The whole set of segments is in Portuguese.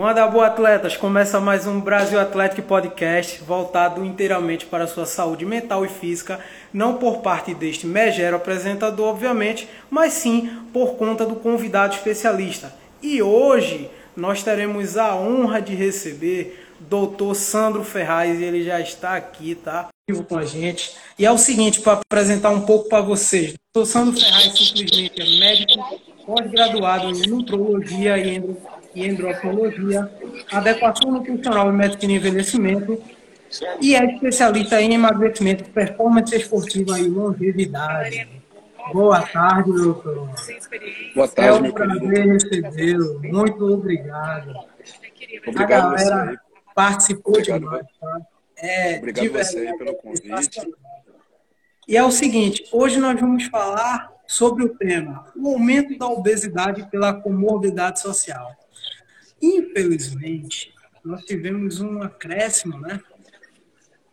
Manda boa, atletas! Começa mais um Brasil Atlético Podcast voltado inteiramente para a sua saúde mental e física, não por parte deste megero apresentador, obviamente, mas sim por conta do convidado especialista. E hoje nós teremos a honra de receber Dr. Sandro Ferraz e ele já está aqui, tá? Com a gente. E é o seguinte, para apresentar um pouco para vocês: Dr. Sandro Ferraz simplesmente é médico pós-graduado em nutrologia e e endocrinologia, adequação nutricional e medicina e envelhecimento, e é especialista em emagrecimento, performance esportiva e longevidade. Boa tarde, doutor. Boa tarde, É um prazer recebê-lo. Muito obrigado. Obrigado A galera você. participou Obrigado, demais. Tá? É, Obrigado de você verdade, pelo convite. E é o seguinte, hoje nós vamos falar sobre o tema o aumento da obesidade pela comorbidade social. Infelizmente, nós tivemos um acréscimo, né?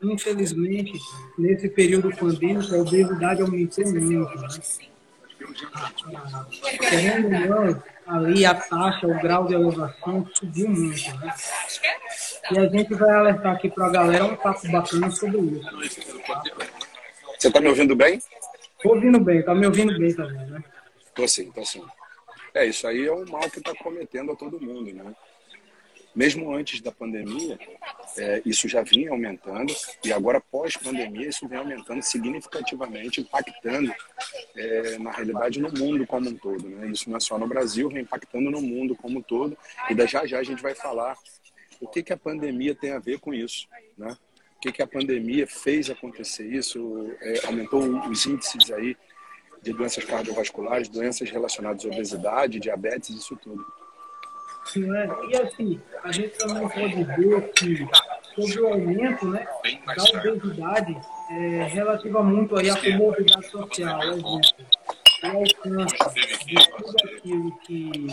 Infelizmente, nesse período pandêmico, a obesidade aumentou muito, né? Querendo ou não, ali a taxa, o grau de elevação subiu muito, né? E a gente vai alertar aqui para a galera um papo bacana sobre isso. Você está me ouvindo bem? Tô ouvindo bem, tá me ouvindo bem também, né? Tô sim, tô sim. É, isso aí é um mal que está cometendo a todo mundo, né? Mesmo antes da pandemia, é, isso já vinha aumentando e agora pós-pandemia isso vem aumentando significativamente, impactando é, na realidade no mundo como um todo. Né? Isso não é só no Brasil, vem impactando no mundo como um todo. E da já já a gente vai falar o que, que a pandemia tem a ver com isso, né? O que, que a pandemia fez acontecer isso, é, aumentou os índices aí de doenças cardiovasculares, doenças relacionadas à obesidade, diabetes, isso tudo. Sim, é. E assim, a gente também pode ver que sobre o aumento né, da obesidade é, relativa muito aí à comorbidade social, exemplo, o alcance de tudo aquilo que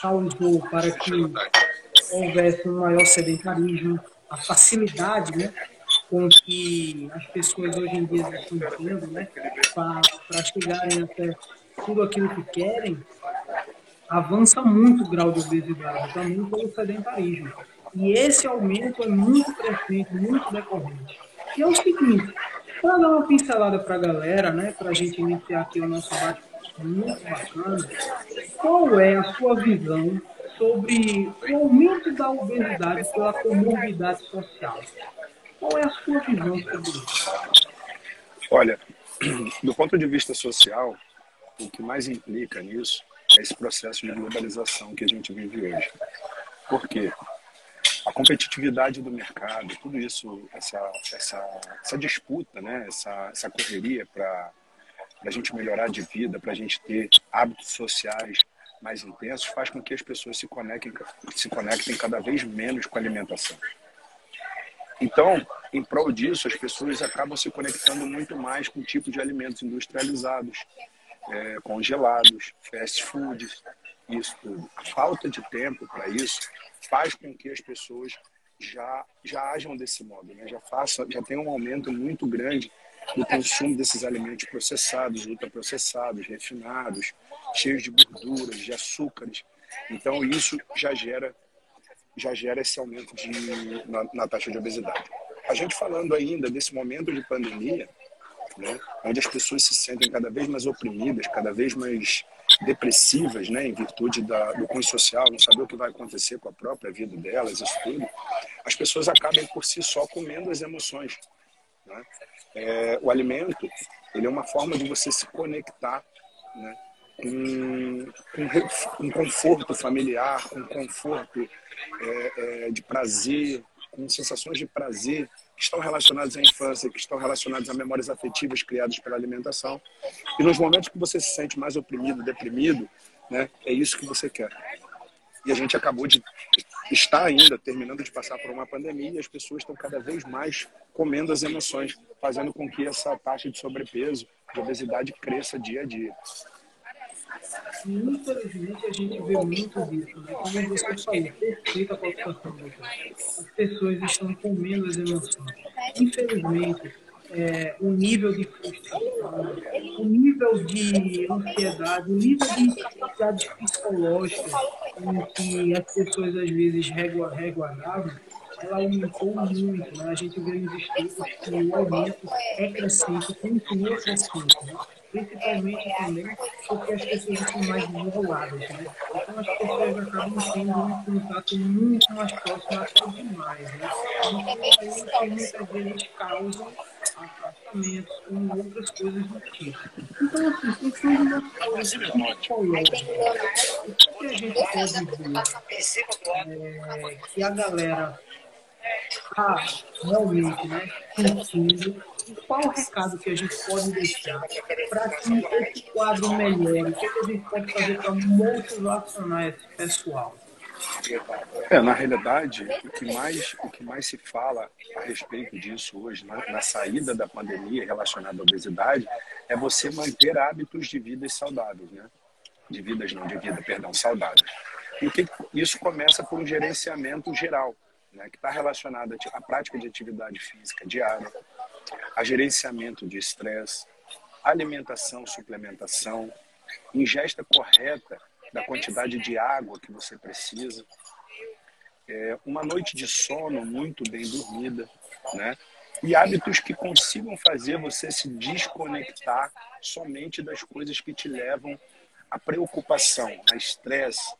causou para que houvesse um maior sedentarismo, a facilidade né, com que as pessoas hoje em dia estão tendo né, para chegarem até tudo aquilo que querem, avança muito o grau de obesidade, também pelo sedentarismo. E esse aumento é muito crescente, muito decorrente. E é o seguinte, para dar uma pincelada para a galera, né, para a gente iniciar aqui o nosso bate muito bacana, qual é a sua visão sobre o aumento da obesidade pela comorbidade social? Qual é a sua visão sobre isso? Olha, do ponto de vista social, o que mais implica nisso é esse processo de globalização que a gente vive hoje. Por quê? A competitividade do mercado, tudo isso, essa, essa, essa disputa, né? essa, essa correria para a gente melhorar de vida, para a gente ter hábitos sociais mais intensos, faz com que as pessoas se conectem, se conectem cada vez menos com a alimentação. Então, em prol disso, as pessoas acabam se conectando muito mais com tipos de alimentos industrializados, é, congelados, fast foods, isso tudo. A falta de tempo para isso faz com que as pessoas já, já ajam desse modo, né? já, faça, já tem um aumento muito grande do consumo desses alimentos processados, ultraprocessados, refinados, cheios de gorduras, de açúcares. Então, isso já gera já gera esse aumento de, na, na, taxa de obesidade. A gente falando ainda desse momento de pandemia, né, onde as pessoas se sentem cada vez mais oprimidas, cada vez mais depressivas, né, em virtude da, do cunho social, não saber o que vai acontecer com a própria vida delas, isso tudo, as pessoas acabam por si só comendo as emoções. Né? É, o alimento, ele é uma forma de você se conectar, né, com, com um conforto familiar, com conforto é, é, de prazer, com sensações de prazer que estão relacionadas à infância, que estão relacionadas a memórias afetivas criadas pela alimentação. E nos momentos que você se sente mais oprimido, deprimido, né, é isso que você quer. E a gente acabou de estar ainda terminando de passar por uma pandemia e as pessoas estão cada vez mais comendo as emoções, fazendo com que essa taxa de sobrepeso, de obesidade cresça dia a dia. Infelizmente, a gente vê muito disso. Né? Como você falou, perfeita a colocação. As pessoas estão comendo as emoções. Infelizmente, é, o nível de frustração, o nível de ansiedade, o nível de ansiedade psicológica em que as pessoas às vezes reguardavam, ela aumentou muito. Né? A gente vê nos estudos que o aumento é crescente, continua crescente. Né? Principalmente também porque as pessoas estão mais desreguladas. Né? Então as pessoas acabam tendo um contato muito mais próximo até demais. Né? Então muitas vezes causam afastamentos ou outras coisas do tipo. Então, assim, questão de uma coisa psicológica. O que a gente pode ver é, que a galera está realmente né, sentindo qual o recado que a gente pode deixar para que esse quadro melhore? O que, a gente pode fazer para motivacionar esse pessoal? É, na realidade, o que mais, o que mais se fala a respeito disso hoje, na, na saída da pandemia relacionada à obesidade, é você manter hábitos de vida saudáveis, né? De vidas não, de vida, perdão, saudáveis. E que isso começa por um gerenciamento geral, né, que está relacionado à prática de atividade física diária, a gerenciamento de estresse, alimentação, suplementação, ingesta correta da quantidade de água que você precisa, é, uma noite de sono muito bem dormida, né? E hábitos que consigam fazer você se desconectar somente das coisas que te levam à preocupação, a estresse,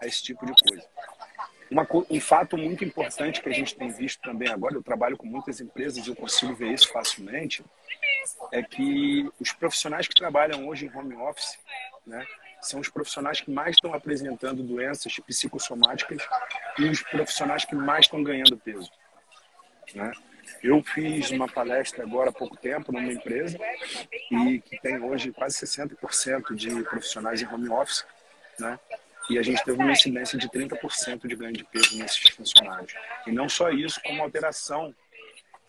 a esse tipo de coisa. Uma, um fato muito importante que a gente tem visto também agora, eu trabalho com muitas empresas e eu consigo ver isso facilmente, é que os profissionais que trabalham hoje em home office, né, são os profissionais que mais estão apresentando doenças psicossomáticas e os profissionais que mais estão ganhando peso. Né? Eu fiz uma palestra agora há pouco tempo numa empresa e que tem hoje quase 60% de profissionais em home office, né? E a gente teve uma incidência de 30% de ganho de peso nesses funcionários. E não só isso, como alteração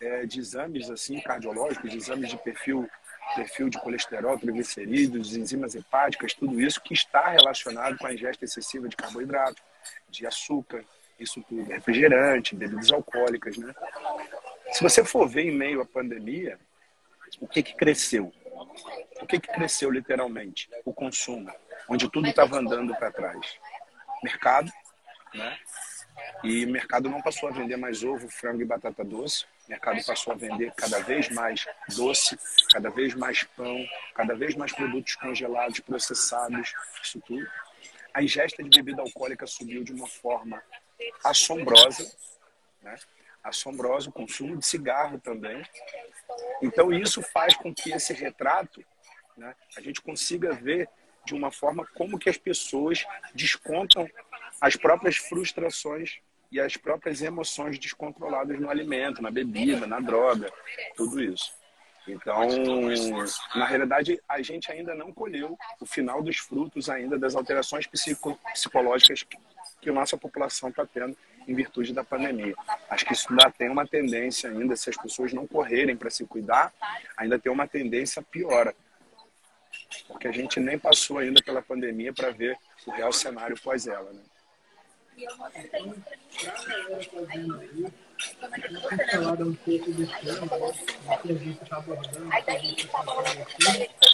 é, de exames assim cardiológicos, de exames de perfil perfil de colesterol, triglicerídeos, enzimas hepáticas, tudo isso que está relacionado com a ingesta excessiva de carboidrato, de açúcar, isso tudo, refrigerante, bebidas alcoólicas, né? Se você for ver em meio à pandemia, o que que cresceu? O que que cresceu literalmente? O consumo onde tudo estava andando para trás. Mercado, né? E o mercado não passou a vender mais ovo, frango e batata doce. O mercado passou a vender cada vez mais doce, cada vez mais pão, cada vez mais produtos congelados, processados, isso tudo. A ingesta de bebida alcoólica subiu de uma forma assombrosa, né? assombrosa, o consumo de cigarro também. Então isso faz com que esse retrato, né, a gente consiga ver de uma forma como que as pessoas descontam as próprias frustrações e as próprias emoções descontroladas no alimento, na bebida, na droga, tudo isso. Então, na realidade, a gente ainda não colheu o final dos frutos ainda das alterações psico psicológicas que, a nossa população está tendo em virtude da pandemia. Acho que isso ainda tem uma tendência ainda, se as pessoas não correrem para se cuidar, ainda tem uma tendência piora porque a gente nem passou ainda pela pandemia para ver o real cenário pós ela. Né?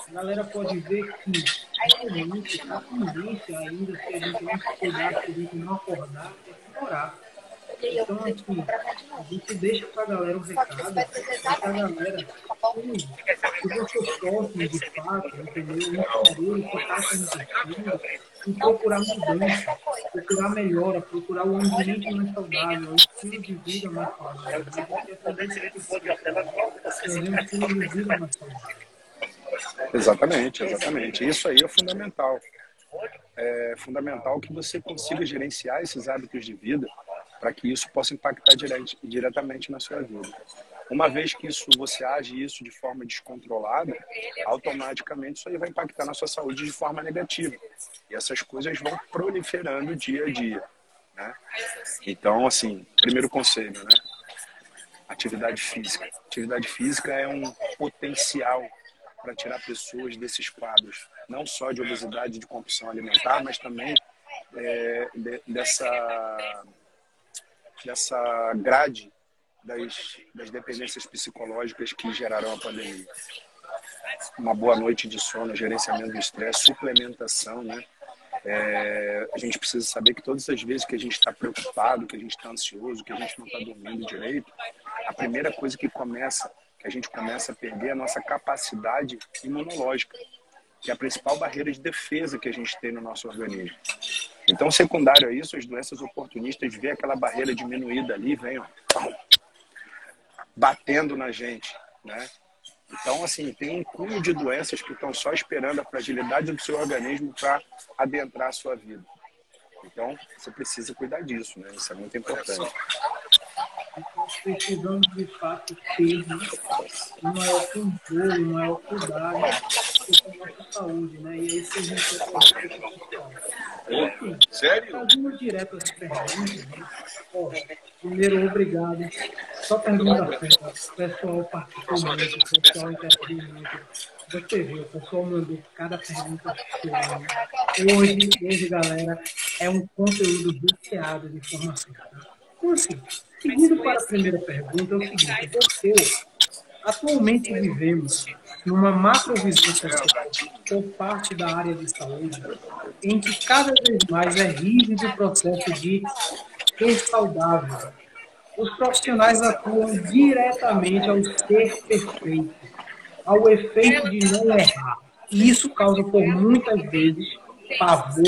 a galera pode ver que realmente a tendência ainda, se a gente não cuidar, se a gente não acordar, é piorar. Então, assim, a gente deixa para a galera o recado, para a galera, se você sofre de fato, entendeu? Entender o que está acontecendo e procurar mudança, procurar melhora, procurar o ambiente mais saudável, o estilo de vida mais saudável. um estilo de vida mais saudável. Exatamente, exatamente. Isso aí é fundamental. É fundamental que você consiga gerenciar esses hábitos de vida para que isso possa impactar direct, diretamente na sua vida. Uma vez que isso você age isso de forma descontrolada, automaticamente isso aí vai impactar na sua saúde de forma negativa. E essas coisas vão proliferando dia a dia. Né? Então, assim, primeiro conselho, né? Atividade física. Atividade física é um potencial para tirar pessoas desses quadros, não só de obesidade e de compulsão alimentar, mas também é, de, dessa dessa grade das, das dependências psicológicas que geraram a pandemia. Uma boa noite de sono, gerenciamento do estresse, suplementação, né? É, a gente precisa saber que todas as vezes que a gente está preocupado, que a gente está ansioso, que a gente não está dormindo direito, a primeira coisa que começa, que a gente começa a perder é a nossa capacidade imunológica, que é a principal barreira de defesa que a gente tem no nosso organismo. Então, secundário a isso, as doenças oportunistas vê aquela barreira diminuída ali, vem, ó, batendo na gente, né? Então, assim, tem um cúmulo de doenças que estão só esperando a fragilidade do seu organismo para adentrar a sua vida. Então, você precisa cuidar disso, né? Isso é muito importante. Precisamos, de fato, ter um maior controle, um maior cuidado com a nossa saúde, né? E esse a gente Sério? Direto as perguntas, né? Primeiro, obrigado. Só pergunta pessoal participou muito, o pessoal interagiu muito. Você viu, o pessoal mandou cada pergunta sua. Hoje, hoje, galera, é um conteúdo viciado de informação. Então, assim, seguindo para a primeira pergunta, é o seguinte: você, atualmente vivemos numa macrovisão social por parte da área de saúde, em que cada vez mais é rígido o processo de ser saudável. Os profissionais atuam diretamente ao ser perfeito, ao efeito de não errar. E isso causa, por muitas vezes, pavor,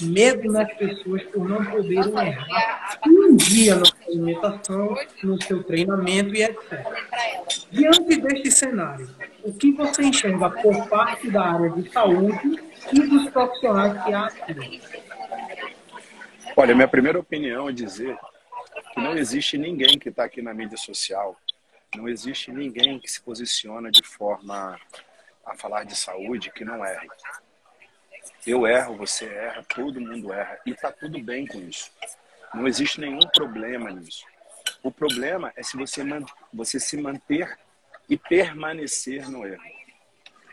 medo nas pessoas por não poderem errar um dia na sua alimentação, no seu treinamento e etc. Diante deste cenário, o que você enxerga por parte da área de saúde e dos profissionais que atuam? Olha, minha primeira opinião é dizer que não existe ninguém que está aqui na mídia social, não existe ninguém que se posiciona de forma a falar de saúde que não erre. Eu erro, você erra, todo mundo erra e está tudo bem com isso. Não existe nenhum problema nisso. O problema é se você, você se manter e permanecer no erro.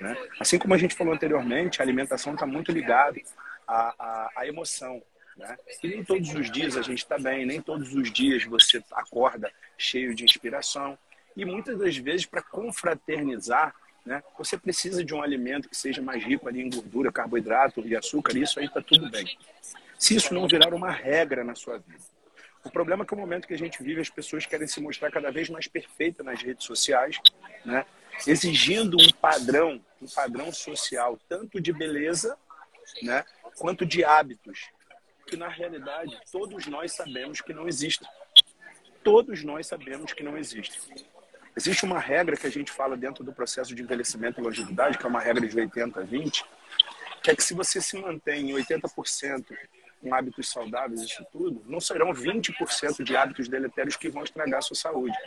Né? Assim como a gente falou anteriormente, a alimentação está muito ligada à, à, à emoção. Né? E nem todos os dias a gente está bem, nem todos os dias você acorda cheio de inspiração. E muitas das vezes, para confraternizar, né, você precisa de um alimento que seja mais rico ali em gordura, carboidrato e açúcar, isso aí está tudo bem. Se isso não virar uma regra na sua vida. O problema é que no momento que a gente vive, as pessoas querem se mostrar cada vez mais perfeita nas redes sociais, né? exigindo um padrão, um padrão social, tanto de beleza né? quanto de hábitos, que na realidade todos nós sabemos que não existem. Todos nós sabemos que não existem. Existe uma regra que a gente fala dentro do processo de envelhecimento e longevidade, que é uma regra de 80 a 20, que é que se você se mantém em 80% com hábitos saudáveis, isso tudo, não serão 20% de hábitos deletérios que vão estragar a sua saúde.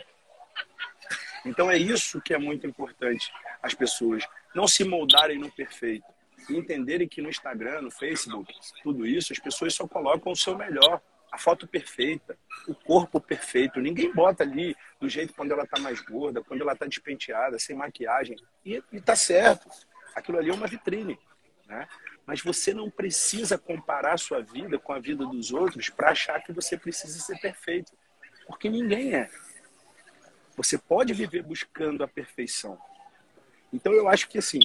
Então é isso que é muito importante as pessoas não se moldarem no perfeito entenderem que no Instagram, no Facebook, tudo isso, as pessoas só colocam o seu melhor, a foto perfeita, o corpo perfeito. Ninguém bota ali do jeito quando ela está mais gorda, quando ela está despenteada, sem maquiagem. E, está certo. Aquilo ali é uma vitrine. Né? Mas você não precisa comparar a sua vida com a vida dos outros para achar que você precisa ser perfeito. Porque ninguém é. Você pode viver buscando a perfeição. Então eu acho que assim,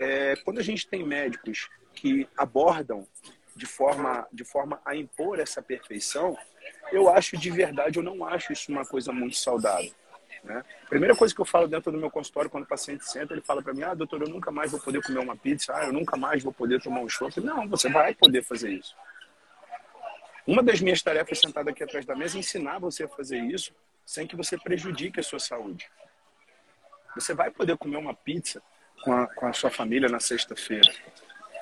é, quando a gente tem médicos que abordam de forma, de forma a impor essa perfeição, eu acho de verdade, eu não acho isso uma coisa muito saudável. Né? Primeira coisa que eu falo dentro do meu consultório, quando o paciente senta, ele fala para mim: Ah, doutor, eu nunca mais vou poder comer uma pizza, ah, eu nunca mais vou poder tomar um chopp. Não, você vai poder fazer isso. Uma das minhas tarefas sentada aqui atrás da mesa é ensinar você a fazer isso sem que você prejudique a sua saúde. Você vai poder comer uma pizza com a, com a sua família na sexta-feira.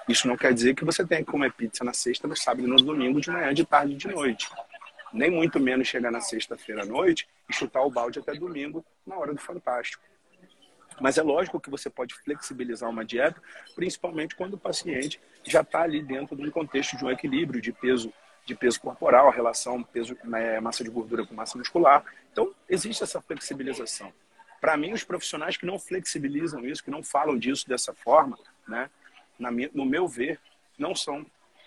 Isso não quer dizer que você tenha que comer pizza na sexta, no sábado e no domingo, de manhã, de tarde e de noite nem muito menos chegar na sexta-feira à noite e chutar o balde até domingo na hora do fantástico. Mas é lógico que você pode flexibilizar uma dieta, principalmente quando o paciente já está ali dentro de um contexto de um equilíbrio de peso, de peso corporal, a relação peso né, massa de gordura com massa muscular. Então existe essa flexibilização. Para mim, os profissionais que não flexibilizam isso, que não falam disso dessa forma, né, no meu ver, não são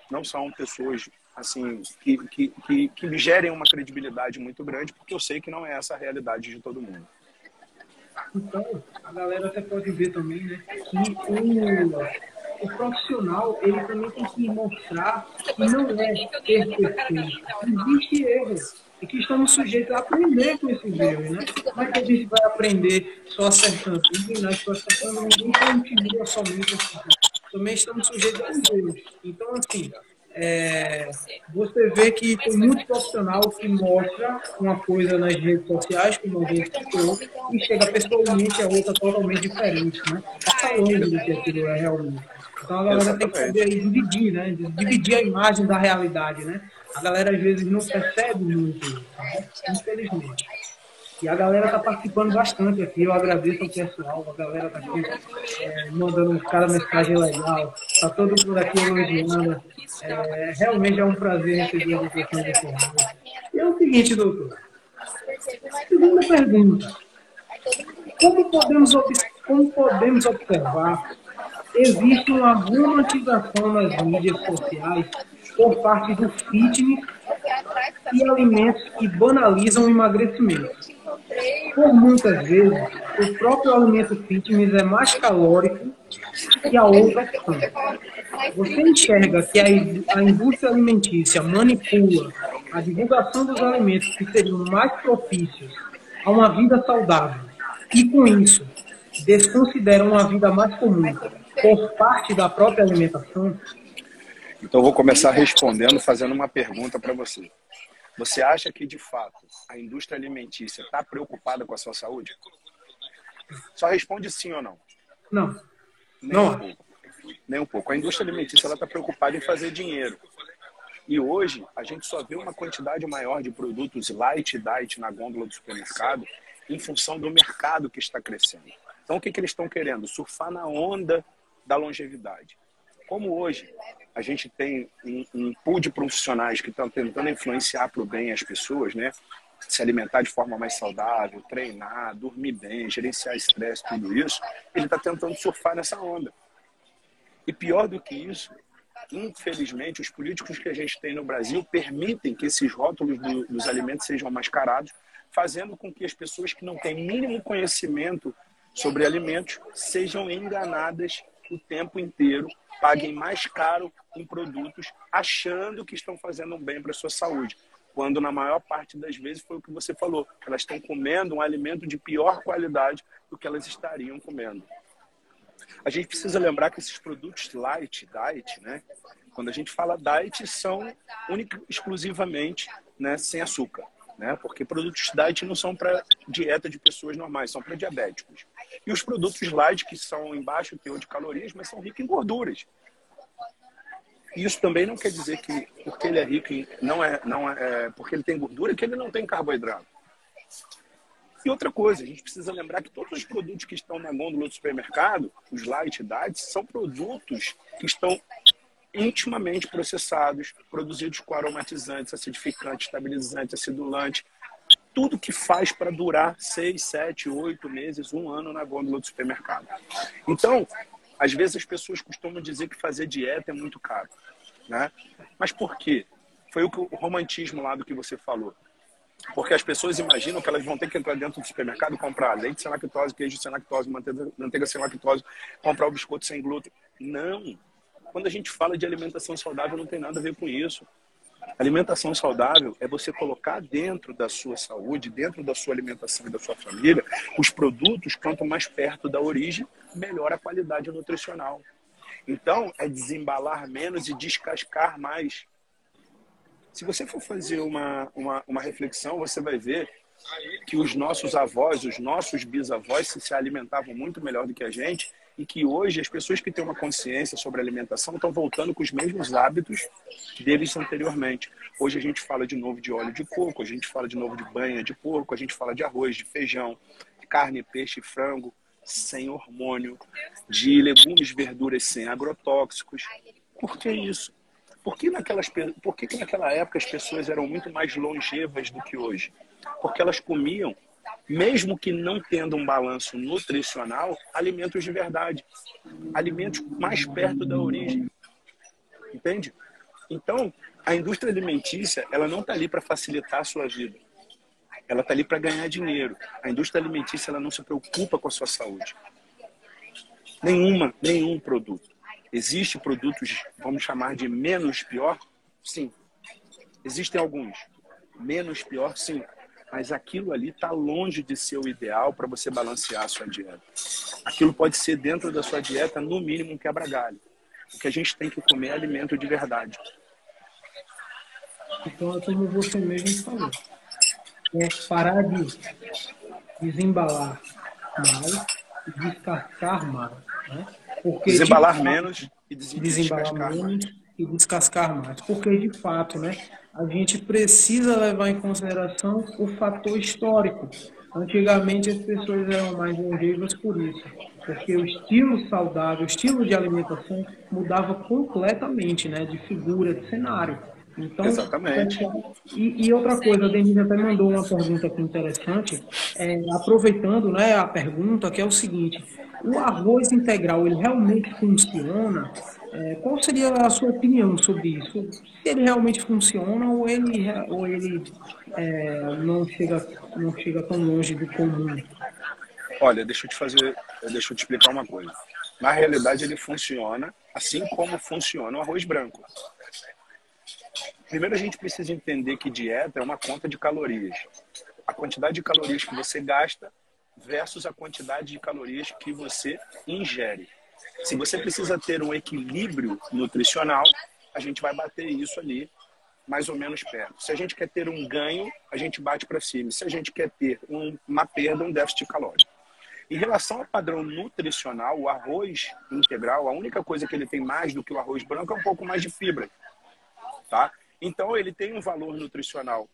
não são pessoas assim, que, que, que, que me gerem uma credibilidade muito grande, porque eu sei que não é essa a realidade de todo mundo. Então, a galera até pode ver também, né, que o, o profissional ele também tem que mostrar que não é perfeito. Existe erros e que estamos sujeitos a aprender com esses erros, né? Como é que a gente vai aprender só acertando? Ninguém nasce acertando, ninguém continua somente assim. Também estamos sujeitos a erros. Então, assim, é, você vê que tem muito profissional que mostra uma coisa nas redes sociais, como alguém citou, e chega pessoalmente a outra totalmente diferente, né? Está longe do que aquilo é realmente. Então a galera tem que saber dividir, né? Dividir a imagem da realidade, né? A galera às vezes não percebe muito né? infelizmente. E a galera está participando bastante aqui. Eu agradeço ao pessoal, a galera está aqui é, mandando cara mensagem legal. Está todo mundo aqui elogiando. É, realmente é um prazer receber a educação de vocês. E é o seguinte, doutor. Segunda pergunta. Como podemos, como podemos observar, existe uma romantização nas mídias sociais por parte do fitness e alimentos que banalizam o emagrecimento. Por muitas vezes, o próprio alimento fitness é mais calórico que a outra opção. Você enxerga que a indústria alimentícia manipula a divulgação dos alimentos que seriam mais propícios a uma vida saudável e, com isso, desconsidera uma vida mais comum por parte da própria alimentação? Então, vou começar respondendo, fazendo uma pergunta para você. Você acha que, de fato, a indústria alimentícia está preocupada com a sua saúde? Só responde sim ou não. Não. Nem não. Um pouco. Nem um pouco. A indústria alimentícia está preocupada em fazer dinheiro. E hoje, a gente só vê uma quantidade maior de produtos light e diet na gôndola do supermercado em função do mercado que está crescendo. Então, o que, que eles estão querendo? Surfar na onda da longevidade. Como hoje a gente tem um, um pool de profissionais que estão tentando influenciar para o bem as pessoas, né? Se alimentar de forma mais saudável, treinar, dormir bem, gerenciar estresse, tudo isso, ele está tentando surfar nessa onda. E pior do que isso, infelizmente, os políticos que a gente tem no Brasil permitem que esses rótulos do, dos alimentos sejam mascarados, fazendo com que as pessoas que não têm mínimo conhecimento sobre alimentos sejam enganadas o tempo inteiro paguem mais caro em produtos achando que estão fazendo um bem para a sua saúde. Quando na maior parte das vezes foi o que você falou, elas estão comendo um alimento de pior qualidade do que elas estariam comendo. A gente precisa lembrar que esses produtos light, diet, né? Quando a gente fala diet, são única, exclusivamente né, sem açúcar né? Porque produtos diet não são para dieta de pessoas normais, são para diabéticos. E os produtos light, que são em baixo teor de calorias, mas são ricos em gorduras. Isso também não quer dizer que porque ele é rico não é não é, é porque ele tem gordura que ele não tem carboidrato. E outra coisa, a gente precisa lembrar que todos os produtos que estão na gôndola do supermercado, os light diets, são produtos que estão intimamente processados, produzidos com aromatizantes, acidificantes, estabilizantes, acidulante, tudo que faz para durar seis, sete, oito meses, um ano na gôndola do supermercado. Então, às vezes as pessoas costumam dizer que fazer dieta é muito caro, né? Mas por quê? Foi o, o romantismo lá do que você falou. Porque as pessoas imaginam que elas vão ter que entrar dentro do supermercado e comprar leite sem lactose, queijo sem lactose, manteiga, manteiga sem lactose, comprar o biscoito sem glúten. Não, quando a gente fala de alimentação saudável, não tem nada a ver com isso. Alimentação saudável é você colocar dentro da sua saúde, dentro da sua alimentação e da sua família, os produtos, quanto mais perto da origem, melhor a qualidade nutricional. Então, é desembalar menos e descascar mais. Se você for fazer uma, uma, uma reflexão, você vai ver que os nossos avós, os nossos bisavós se alimentavam muito melhor do que a gente e que hoje as pessoas que têm uma consciência sobre alimentação estão voltando com os mesmos hábitos deles anteriormente. Hoje a gente fala de novo de óleo de coco, a gente fala de novo de banha de porco, a gente fala de arroz, de feijão, carne, peixe, frango sem hormônio, de legumes, verduras sem agrotóxicos. Por que isso? Por que, naquelas, por que, que naquela época as pessoas eram muito mais longevas do que hoje? Porque elas comiam mesmo que não tendo um balanço nutricional, alimentos de verdade, alimentos mais perto da origem. Entende? Então, a indústria alimentícia, ela não está ali para facilitar a sua vida. Ela está ali para ganhar dinheiro. A indústria alimentícia, ela não se preocupa com a sua saúde. Nenhuma, nenhum produto. Existem produtos, vamos chamar de menos pior? Sim. Existem alguns. Menos pior? Sim. Mas aquilo ali está longe de ser o ideal para você balancear a sua dieta. Aquilo pode ser dentro da sua dieta, no mínimo, um quebra-galho. O que a gente tem que comer é alimento de verdade. Então, é como você mesmo falou. É parar de desembalar mais e descascar mais. Né? Porque, desembalar de, menos e desembalar menos mais. e descascar mais. Porque, de fato, né, a gente precisa levar em consideração o fator histórico. Antigamente as pessoas eram mais longevas por isso, porque o estilo saudável, o estilo de alimentação mudava completamente, né, de figura, de cenário. Então, Exatamente. E, e, outra coisa, a Denise até mandou uma pergunta aqui interessante, é, aproveitando né, a pergunta, que é o seguinte, o arroz integral, ele realmente funciona? É, qual seria a sua opinião sobre isso? Se ele realmente funciona ou ele, ou ele é, não, chega, não chega tão longe do comum? Olha, deixa eu te fazer, deixa eu te explicar uma coisa. Na realidade, ele funciona assim como funciona o arroz branco. Primeiro, a gente precisa entender que dieta é uma conta de calorias. A quantidade de calorias que você gasta versus a quantidade de calorias que você ingere. Se você precisa ter um equilíbrio nutricional, a gente vai bater isso ali mais ou menos perto. Se a gente quer ter um ganho, a gente bate para cima. Se a gente quer ter um, uma perda, um déficit calórico. Em relação ao padrão nutricional, o arroz integral, a única coisa que ele tem mais do que o arroz branco é um pouco mais de fibra. Tá? Então ele tem um valor nutricional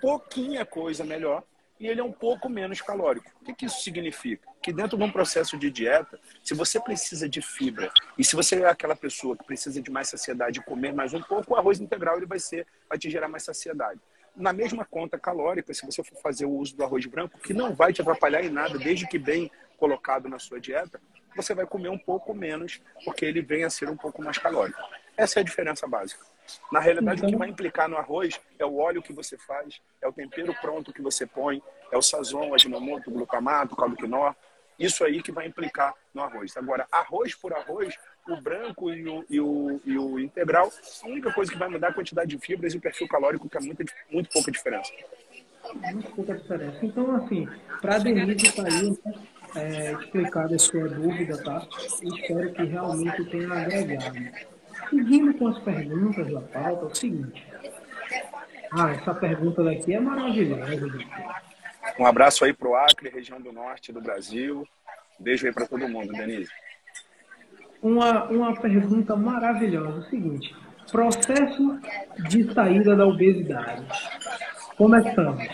pouquinha coisa melhor e ele é um pouco menos calórico. O que, que isso significa? Que dentro de um processo de dieta, se você precisa de fibra e se você é aquela pessoa que precisa de mais saciedade e comer mais um pouco, o arroz integral ele vai ser, vai te gerar mais saciedade. Na mesma conta calórica, se você for fazer o uso do arroz branco, que não vai te atrapalhar em nada, desde que bem colocado na sua dieta, você vai comer um pouco menos, porque ele vem a ser um pouco mais calórico. Essa é a diferença básica. Na realidade, então... o que vai implicar no arroz é o óleo que você faz, é o tempero pronto que você põe, é o sazon, o aginomoto, o glutamato, o caldo quinó. Isso aí que vai implicar no arroz. Agora, arroz por arroz, o branco e o, e o, e o integral, a única coisa que vai mudar é a quantidade de fibras e o perfil calórico, que é muito, muito pouca diferença. Muito pouca diferença. Então, assim, para a Denise está aí é, explicada a sua dúvida, tá? espero que realmente tenha agregado. Seguindo com as perguntas da pauta, é o seguinte. Ah, essa pergunta daqui é maravilhosa. Um abraço aí para o Acre, região do norte do Brasil. Beijo aí para todo mundo, Denise. Uma, uma pergunta maravilhosa. É o seguinte. Processo de saída da obesidade. Começamos.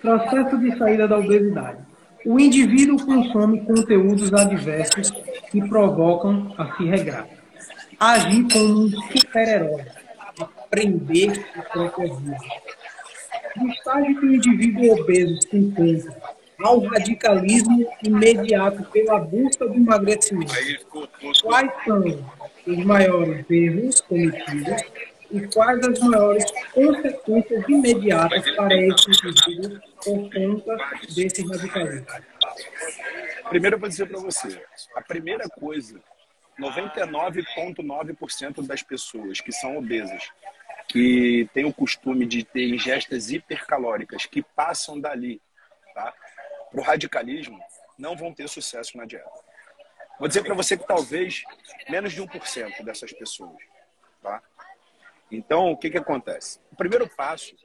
Processo de saída da obesidade. O indivíduo consome conteúdos adversos que provocam a se regrar agir como um super-herói, aprender a própria vida. No estágio que o indivíduo obeso se encontra, ao radicalismo imediato pela busca do emagrecimento. Quais são os maiores erros cometidos e quais as maiores consequências imediatas para esse indivíduo por conta desse radicalismo? Primeiro eu vou dizer para você, a primeira coisa 99,9% das pessoas que são obesas, que têm o costume de ter ingestas hipercalóricas, que passam dali tá, para o radicalismo, não vão ter sucesso na dieta. Vou dizer para você que talvez menos de 1% dessas pessoas. Tá? Então, o que, que acontece? O primeiro passo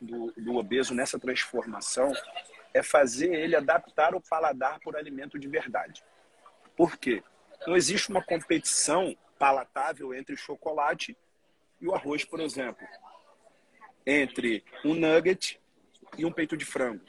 do, do obeso nessa transformação é fazer ele adaptar o paladar por alimento de verdade. Por quê? Não existe uma competição palatável entre o chocolate e o arroz, por exemplo. Entre um nugget e um peito de frango.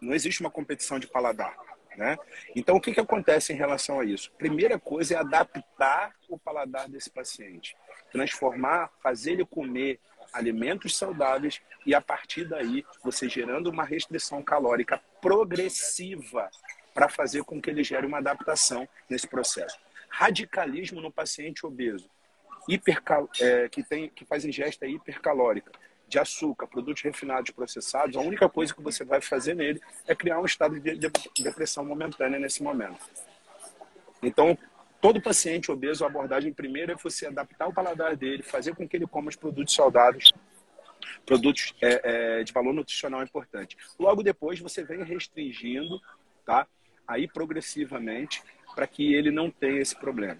Não existe uma competição de paladar. Né? Então, o que, que acontece em relação a isso? Primeira coisa é adaptar o paladar desse paciente, transformar, fazer ele comer alimentos saudáveis e, a partir daí, você gerando uma restrição calórica progressiva para fazer com que ele gere uma adaptação nesse processo. Radicalismo no paciente obeso, hipercal, é, que, tem, que faz ingesta hipercalórica de açúcar, produtos refinados processados, a única coisa que você vai fazer nele é criar um estado de depressão momentânea nesse momento. Então, todo paciente obeso, a abordagem primeira é você adaptar o paladar dele, fazer com que ele coma os produtos saudáveis, produtos é, é, de valor nutricional importante. Logo depois, você vem restringindo, tá? Aí progressivamente, para que ele não tenha esse problema.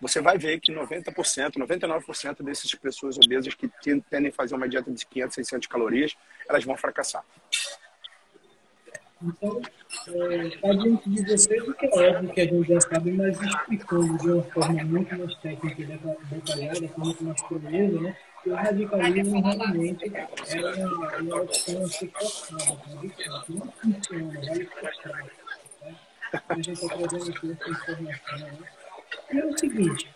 Você vai ver que 90%, 99% dessas pessoas obesas que tendem a fazer uma dieta de 500, 600 calorias, elas vão fracassar. Então, é, a gente de vocês, o que é óbvio que a gente já sabe, mas explicando de uma forma muito mais técnica e detalhada, com muito mais clareza, né? O radicalismo realmente é uma, uma opção a ser cortada, não funciona, vale cortar. A gente está trazendo aqui essa informação. Né? E é o seguinte,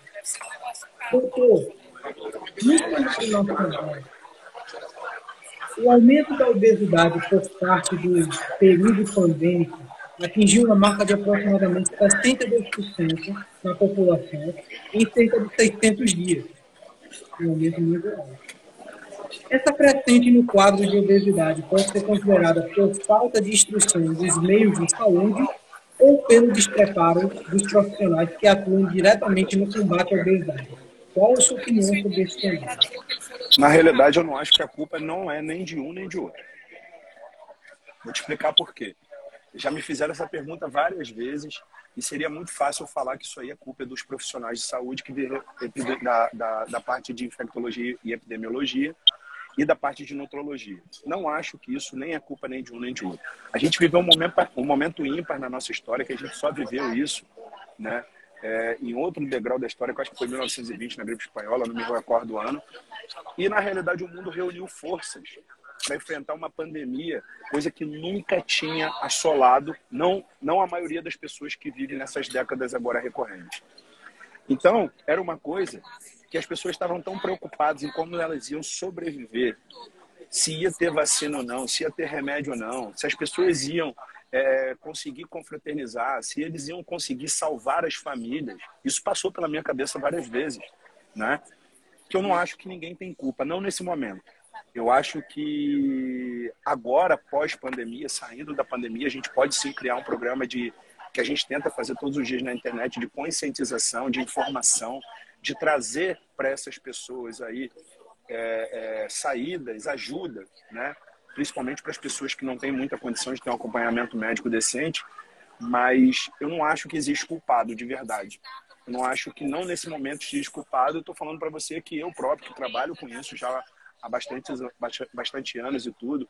doutor, no nacional, o aumento da obesidade por parte do período pandêmico atingiu uma marca de aproximadamente 62% na população em cerca de 600 dias. Um aumento muito alto. Essa crescente no quadro de obesidade pode ser considerada por falta de instrução dos meios de saúde ou pelo despreparo dos profissionais que atuam diretamente no combate à obesidade. Qual a sua opinião sobre esse tema? Na realidade, eu não acho que a culpa não é nem de um nem de outro. Vou te explicar por quê. Já me fizeram essa pergunta várias vezes e seria muito fácil falar que isso aí é culpa dos profissionais de saúde que da, da, da parte de infectologia e epidemiologia e da parte de nutrologia. Não acho que isso nem é culpa nem de um nem de outro. A gente viveu um momento, um momento ímpar na nossa história que a gente só viveu isso, né? é, em outro degrau da história, que acho que foi 1920, na gripe espanhola, não me recordo do ano. E, na realidade, o mundo reuniu forças para enfrentar uma pandemia, coisa que nunca tinha assolado, não, não a maioria das pessoas que vivem nessas décadas agora recorrentes. Então, era uma coisa que as pessoas estavam tão preocupadas em como elas iam sobreviver, se ia ter vacina ou não, se ia ter remédio ou não, se as pessoas iam é, conseguir confraternizar, se eles iam conseguir salvar as famílias. Isso passou pela minha cabeça várias vezes, né? Que eu não acho que ninguém tem culpa, não nesse momento. Eu acho que agora, pós-pandemia, saindo da pandemia, a gente pode sim criar um programa de que a gente tenta fazer todos os dias na internet de conscientização, de informação, de trazer para essas pessoas aí é, é, saídas, ajuda, né? principalmente para as pessoas que não têm muita condição de ter um acompanhamento médico decente, mas eu não acho que existe culpado de verdade. Eu não acho que não nesse momento existe culpado. Eu estou falando para você que eu próprio, que trabalho com isso já há bastante, bastante anos e tudo,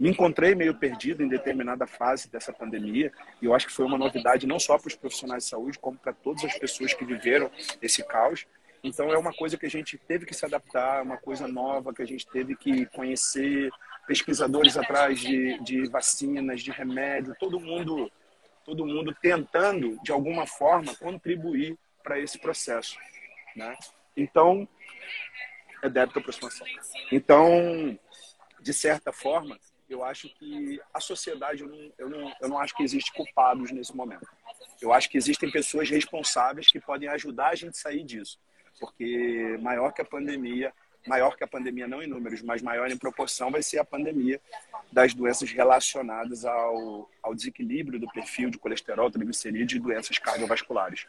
me encontrei meio perdido em determinada fase dessa pandemia e eu acho que foi uma novidade não só para os profissionais de saúde, como para todas as pessoas que viveram esse caos. Então é uma coisa que a gente teve que se adaptar, uma coisa nova que a gente teve que conhecer, pesquisadores atrás de, de vacinas, de remédio, todo mundo, todo mundo tentando, de alguma forma, contribuir para esse processo. Né? Então, é débito aproximação. Então, de certa forma, eu acho que a sociedade, eu não, eu, não, eu não acho que existe culpados nesse momento. Eu acho que existem pessoas responsáveis que podem ajudar a gente a sair disso. Porque maior que a pandemia, maior que a pandemia, não em números, mas maior em proporção, vai ser a pandemia das doenças relacionadas ao, ao desequilíbrio do perfil de colesterol, triglicerídeos e doenças cardiovasculares.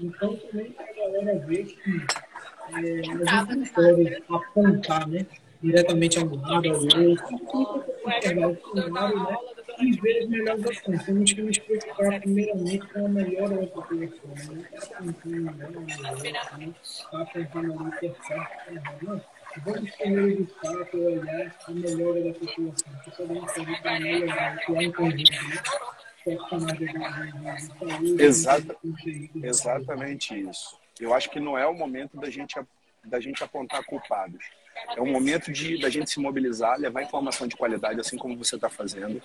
Então, também a galera ver que é, a gente não pode apontar né, diretamente a um lado ao outro, e ver as melhores opções. Temos que nos preocupar primeiramente com a está ali. Vamos primeiro de fato olhar a melhora da população. Que podemos fazer para melhorar, que é conjunto, né? Exata, exatamente isso. Eu acho que não é o momento da gente, da gente apontar culpados é um momento de da gente se mobilizar, levar informação de qualidade, assim como você está fazendo,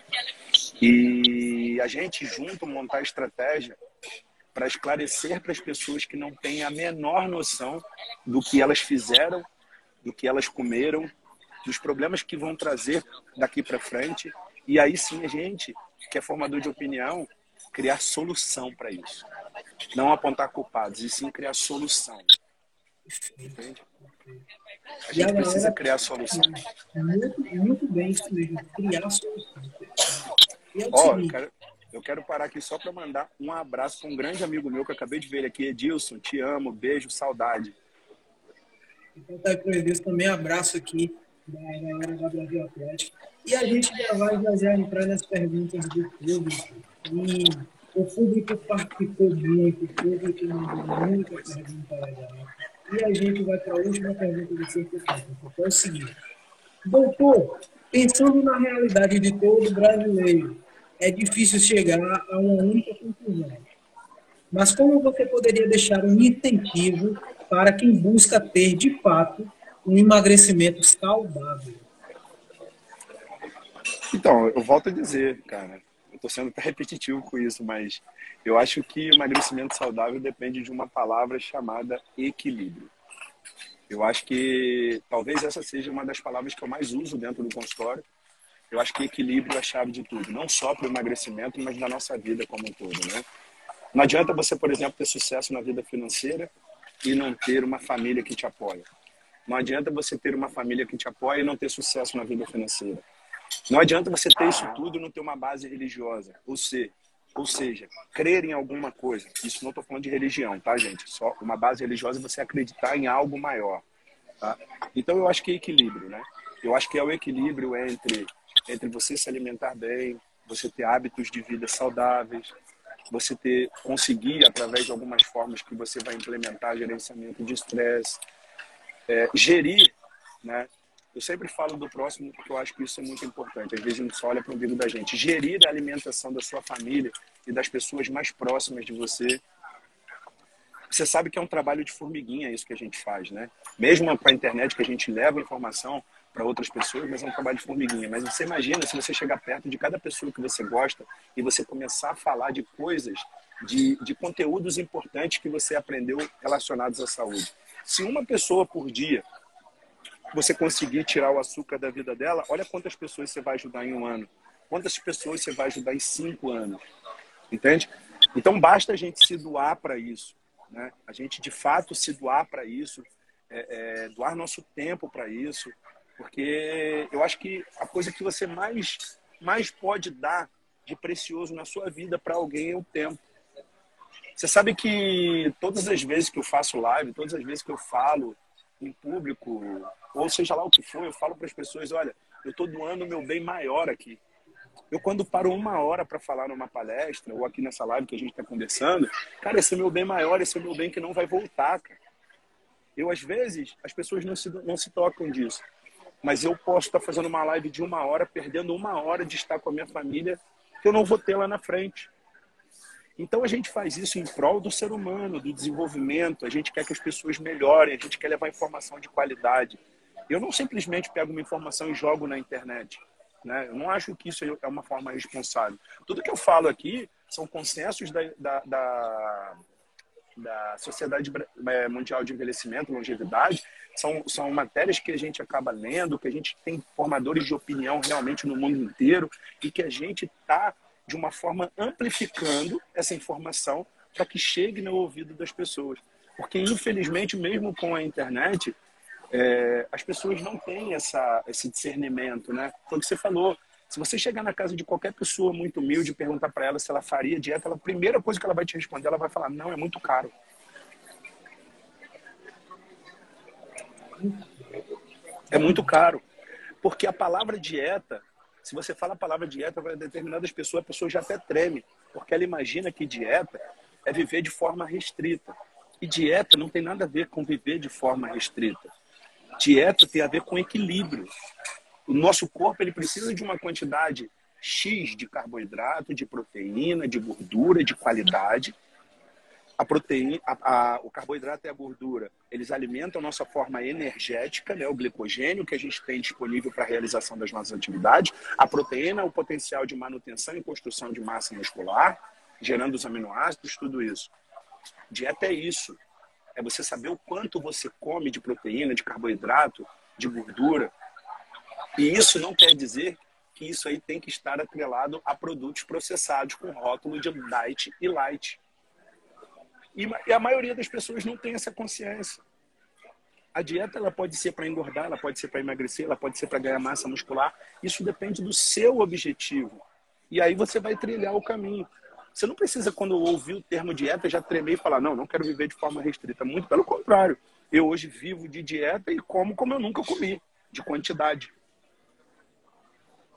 e a gente junto montar estratégia para esclarecer para as pessoas que não têm a menor noção do que elas fizeram, do que elas comeram, dos problemas que vão trazer daqui para frente. E aí sim a gente, que é formador de opinião, criar solução para isso. Não apontar culpados, e sim criar solução. Entende? A gente precisa criar solução. Muito, muito bem isso mesmo, criar solução. Ó, oh, cara, eu quero parar aqui só para mandar um abraço para um grande amigo meu que eu acabei de ver ele aqui, Edilson. Te amo, beijo, saudade. Então, tá com Deus também, abraço aqui da galera da Brasil Atlético. E a gente já vai já, já entrar nas perguntas do público. E o público participou muito, o público mandou muita pergunta legal. E a gente vai para a última pergunta do seu que é o seguinte. Doutor, pensando na realidade de todo brasileiro, é difícil chegar a uma única conclusão. Mas como você poderia deixar um incentivo para quem busca ter, de fato, um emagrecimento saudável? Então, eu volto a dizer, cara, estou sendo até repetitivo com isso, mas eu acho que o emagrecimento saudável depende de uma palavra chamada equilíbrio. Eu acho que talvez essa seja uma das palavras que eu mais uso dentro do consultório. Eu acho que equilíbrio é a chave de tudo, não só para o emagrecimento, mas da nossa vida como um todo, né? Não adianta você, por exemplo, ter sucesso na vida financeira e não ter uma família que te apoia. Não adianta você ter uma família que te apoia e não ter sucesso na vida financeira. Não adianta você ter isso tudo e não ter uma base religiosa. Ou seja, ou seja, crer em alguma coisa. Isso não estou falando de religião, tá, gente? Só uma base religiosa é você acreditar em algo maior. Tá? Então eu acho que é equilíbrio, né? Eu acho que é o equilíbrio entre entre você se alimentar bem, você ter hábitos de vida saudáveis, você ter conseguir através de algumas formas que você vai implementar gerenciamento de estresse, é, gerir, né? Eu sempre falo do próximo porque eu acho que isso é muito importante. Às vezes a gente só olha para o umbigo da gente. Gerir a alimentação da sua família e das pessoas mais próximas de você. Você sabe que é um trabalho de formiguinha isso que a gente faz, né? Mesmo para a internet que a gente leva informação para outras pessoas, mas é um trabalho de formiguinha. Mas você imagina se você chegar perto de cada pessoa que você gosta e você começar a falar de coisas, de, de conteúdos importantes que você aprendeu relacionados à saúde. Se uma pessoa por dia você conseguir tirar o açúcar da vida dela, olha quantas pessoas você vai ajudar em um ano. Quantas pessoas você vai ajudar em cinco anos. Entende? Então basta a gente se doar para isso. Né? A gente de fato se doar para isso, é, é, doar nosso tempo para isso, porque eu acho que a coisa que você mais, mais pode dar de precioso na sua vida para alguém é o tempo. Você sabe que todas as vezes que eu faço live, todas as vezes que eu falo em público, ou seja lá o que for, eu falo para as pessoas: olha, eu estou doando meu bem maior aqui. Eu, quando paro uma hora para falar numa palestra, ou aqui nessa live que a gente está conversando, cara, esse é meu bem maior, esse é meu bem que não vai voltar, cara. Eu, às vezes, as pessoas não se, não se tocam disso. Mas eu posso estar tá fazendo uma live de uma hora, perdendo uma hora de estar com a minha família, que eu não vou ter lá na frente. Então a gente faz isso em prol do ser humano, do desenvolvimento. A gente quer que as pessoas melhorem, a gente quer levar informação de qualidade. Eu não simplesmente pego uma informação e jogo na internet. Né? Eu não acho que isso é uma forma responsável. Tudo que eu falo aqui são consensos da, da, da, da Sociedade é, Mundial de Envelhecimento, Longevidade. São, são matérias que a gente acaba lendo, que a gente tem formadores de opinião realmente no mundo inteiro e que a gente está de uma forma amplificando essa informação para que chegue no ouvido das pessoas. Porque, infelizmente, mesmo com a internet, é, as pessoas não têm essa, esse discernimento, né? Foi o que você falou. Se você chegar na casa de qualquer pessoa muito humilde e perguntar para ela se ela faria dieta, ela, a primeira coisa que ela vai te responder, ela vai falar: não, é muito caro. É muito caro. Porque a palavra dieta se você fala a palavra dieta para determinadas pessoas, a pessoa já até treme, porque ela imagina que dieta é viver de forma restrita. E dieta não tem nada a ver com viver de forma restrita. Dieta tem a ver com equilíbrio. O nosso corpo ele precisa de uma quantidade X de carboidrato, de proteína, de gordura, de qualidade a proteína, a, a, o carboidrato e a gordura, eles alimentam a nossa forma energética, né, o glicogênio que a gente tem disponível para a realização das nossas atividades. A proteína, o potencial de manutenção e construção de massa muscular, gerando os aminoácidos, tudo isso. Dieta é isso. É você saber o quanto você come de proteína, de carboidrato, de gordura. E isso não quer dizer que isso aí tem que estar atrelado a produtos processados com rótulo de diet e light. E, a maioria das pessoas não tem essa consciência. A dieta ela pode ser para engordar, ela pode ser para emagrecer, ela pode ser para ganhar massa muscular. Isso depende do seu objetivo. E aí você vai trilhar o caminho. Você não precisa, quando ouvir o termo dieta, já tremer e falar, não, não quero viver de forma restrita. Muito pelo contrário. Eu hoje vivo de dieta e como como eu nunca comi, de quantidade.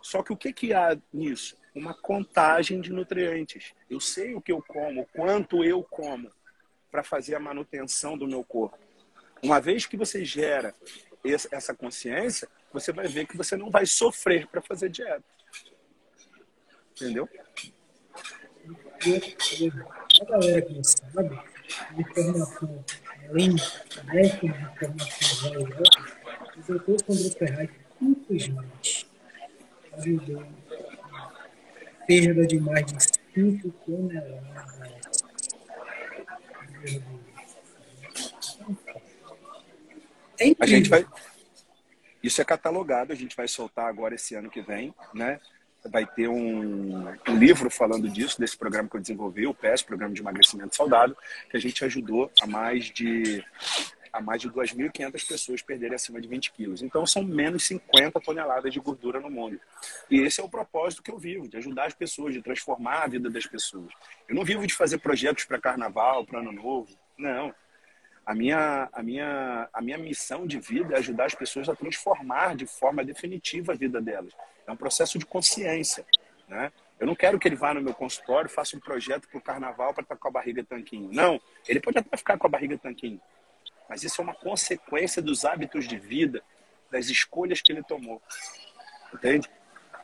Só que o que, que há nisso? Uma contagem de nutrientes. Eu sei o que eu como, quanto eu como, para fazer a manutenção do meu corpo. Uma vez que você gera essa consciência, você vai ver que você não vai sofrer para fazer dieta. Entendeu? A galera que não sabe, a informação, além dessa informação valiosa, o doutor Sandro Ferraz simplesmente ajudou a perda de mais de 5 toneladas. É a gente vai. Isso é catalogado, a gente vai soltar agora esse ano que vem, né? Vai ter um, um, livro falando disso, desse programa que eu desenvolvi, o PES, Programa de Emagrecimento Saudável, que a gente ajudou a mais de a mais de 2.500 pessoas perderem acima de 20 quilos. Então, são menos 50 toneladas de gordura no mundo. E esse é o propósito que eu vivo, de ajudar as pessoas, de transformar a vida das pessoas. Eu não vivo de fazer projetos para carnaval, para ano novo. Não. A minha, a, minha, a minha missão de vida é ajudar as pessoas a transformar de forma definitiva a vida delas. É um processo de consciência. Né? Eu não quero que ele vá no meu consultório faça um projeto para o carnaval para estar com a barriga tanquinho. Não, ele pode até ficar com a barriga tanquinho. Mas isso é uma consequência dos hábitos de vida, das escolhas que ele tomou. Entende?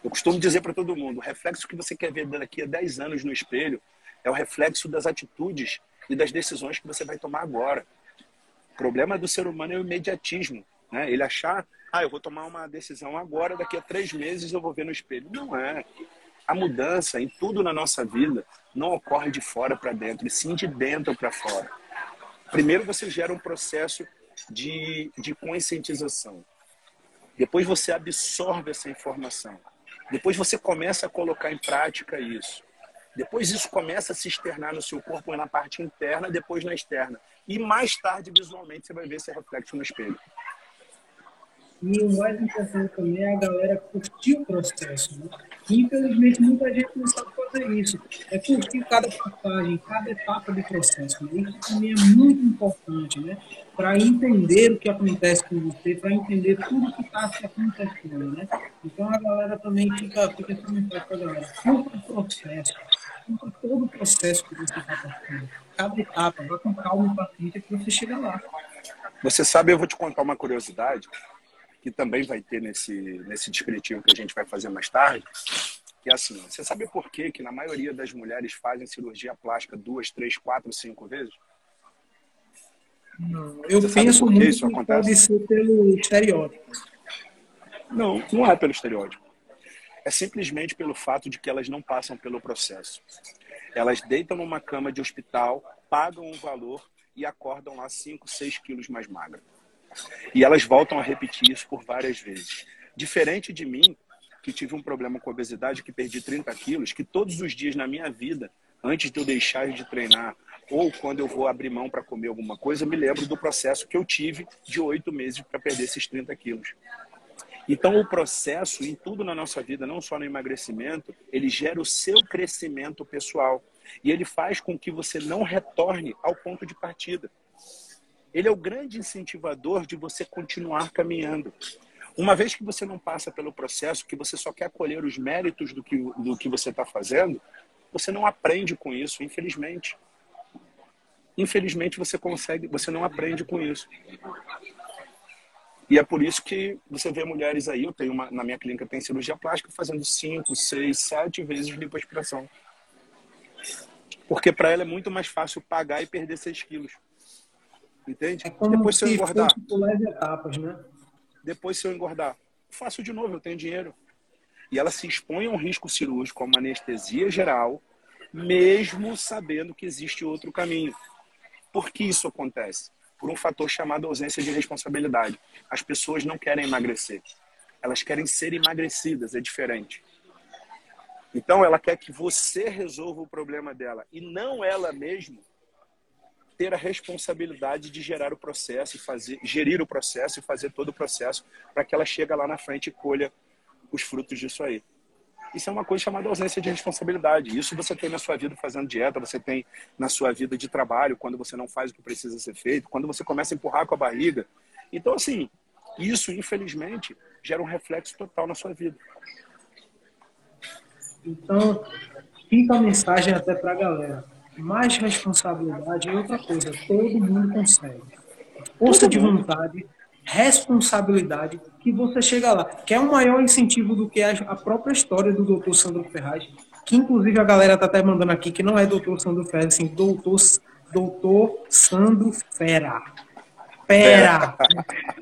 Eu costumo dizer para todo mundo: o reflexo que você quer ver daqui a 10 anos no espelho é o reflexo das atitudes e das decisões que você vai tomar agora. Problema do ser humano é o imediatismo. Né? Ele achar, ah, eu vou tomar uma decisão agora, daqui a três meses eu vou ver no espelho. Não é. A mudança em tudo na nossa vida não ocorre de fora para dentro, e sim de dentro para fora. Primeiro você gera um processo de, de conscientização. Depois você absorve essa informação. Depois você começa a colocar em prática isso. Depois isso começa a se externar no seu corpo na parte interna, depois na externa. E mais tarde, visualmente, você vai ver esse reflexo no espelho. E o mais importante também é a galera curtir o processo. Né? infelizmente, muita gente não sabe fazer isso. É curtir cada passagem, cada etapa do processo. Né? Isso também é muito importante, né? Para entender o que acontece com você, para entender tudo que está se acontecendo, né? Então, a galera também fica, fica essa mensagem para a galera. Curta o processo. Todo o processo que você está passando. Cada etapa. Vá com calma e paciência que você chega lá. Você sabe, eu vou te contar uma curiosidade que também vai ter nesse, nesse descritivo que a gente vai fazer mais tarde, que é assim, você sabe por que, que na maioria das mulheres fazem cirurgia plástica duas, três, quatro, cinco vezes? Não, eu você penso muito que isso acontece? pode ser pelo estereótipo. Não, não é pelo estereótipo. É simplesmente pelo fato de que elas não passam pelo processo. Elas deitam numa cama de hospital, pagam um valor e acordam lá 5, 6 quilos mais magras. E elas voltam a repetir isso por várias vezes. Diferente de mim, que tive um problema com obesidade, que perdi 30 quilos, que todos os dias na minha vida, antes de eu deixar de treinar, ou quando eu vou abrir mão para comer alguma coisa, me lembro do processo que eu tive de oito meses para perder esses 30 quilos. Então, o processo em tudo na nossa vida, não só no emagrecimento, ele gera o seu crescimento pessoal. E ele faz com que você não retorne ao ponto de partida. Ele é o grande incentivador de você continuar caminhando. Uma vez que você não passa pelo processo, que você só quer colher os méritos do que, do que você está fazendo, você não aprende com isso, infelizmente. Infelizmente você consegue, você não aprende com isso. E é por isso que você vê mulheres aí, eu tenho uma, na minha clínica tem cirurgia plástica fazendo 5, 6, 7 vezes lipoaspiração. Porque para ela é muito mais fácil pagar e perder 6 quilos. Entende? É como Depois se eu engordar. etapas, né? Depois se eu engordar, faço de novo, eu tenho dinheiro. E ela se expõe a um risco cirúrgico, a uma anestesia geral, mesmo sabendo que existe outro caminho. Por que isso acontece? Por um fator chamado ausência de responsabilidade. As pessoas não querem emagrecer. Elas querem ser emagrecidas, é diferente. Então ela quer que você resolva o problema dela e não ela mesma ter a responsabilidade de gerar o processo fazer, gerir o processo e fazer todo o processo para que ela chegue lá na frente e colha os frutos disso aí. Isso é uma coisa chamada ausência de responsabilidade. Isso você tem na sua vida fazendo dieta, você tem na sua vida de trabalho, quando você não faz o que precisa ser feito, quando você começa a empurrar com a barriga. Então, assim, isso, infelizmente, gera um reflexo total na sua vida. Então, fica a mensagem até para a galera. Mais responsabilidade é outra coisa. Todo mundo consegue. Força de vontade, responsabilidade, que você chega lá. Que é um maior incentivo do que a própria história do doutor Sandro Ferraz, que inclusive a galera tá até mandando aqui que não é doutor Sandro Ferraz, assim, doutor, doutor Sandro Fera. Pera!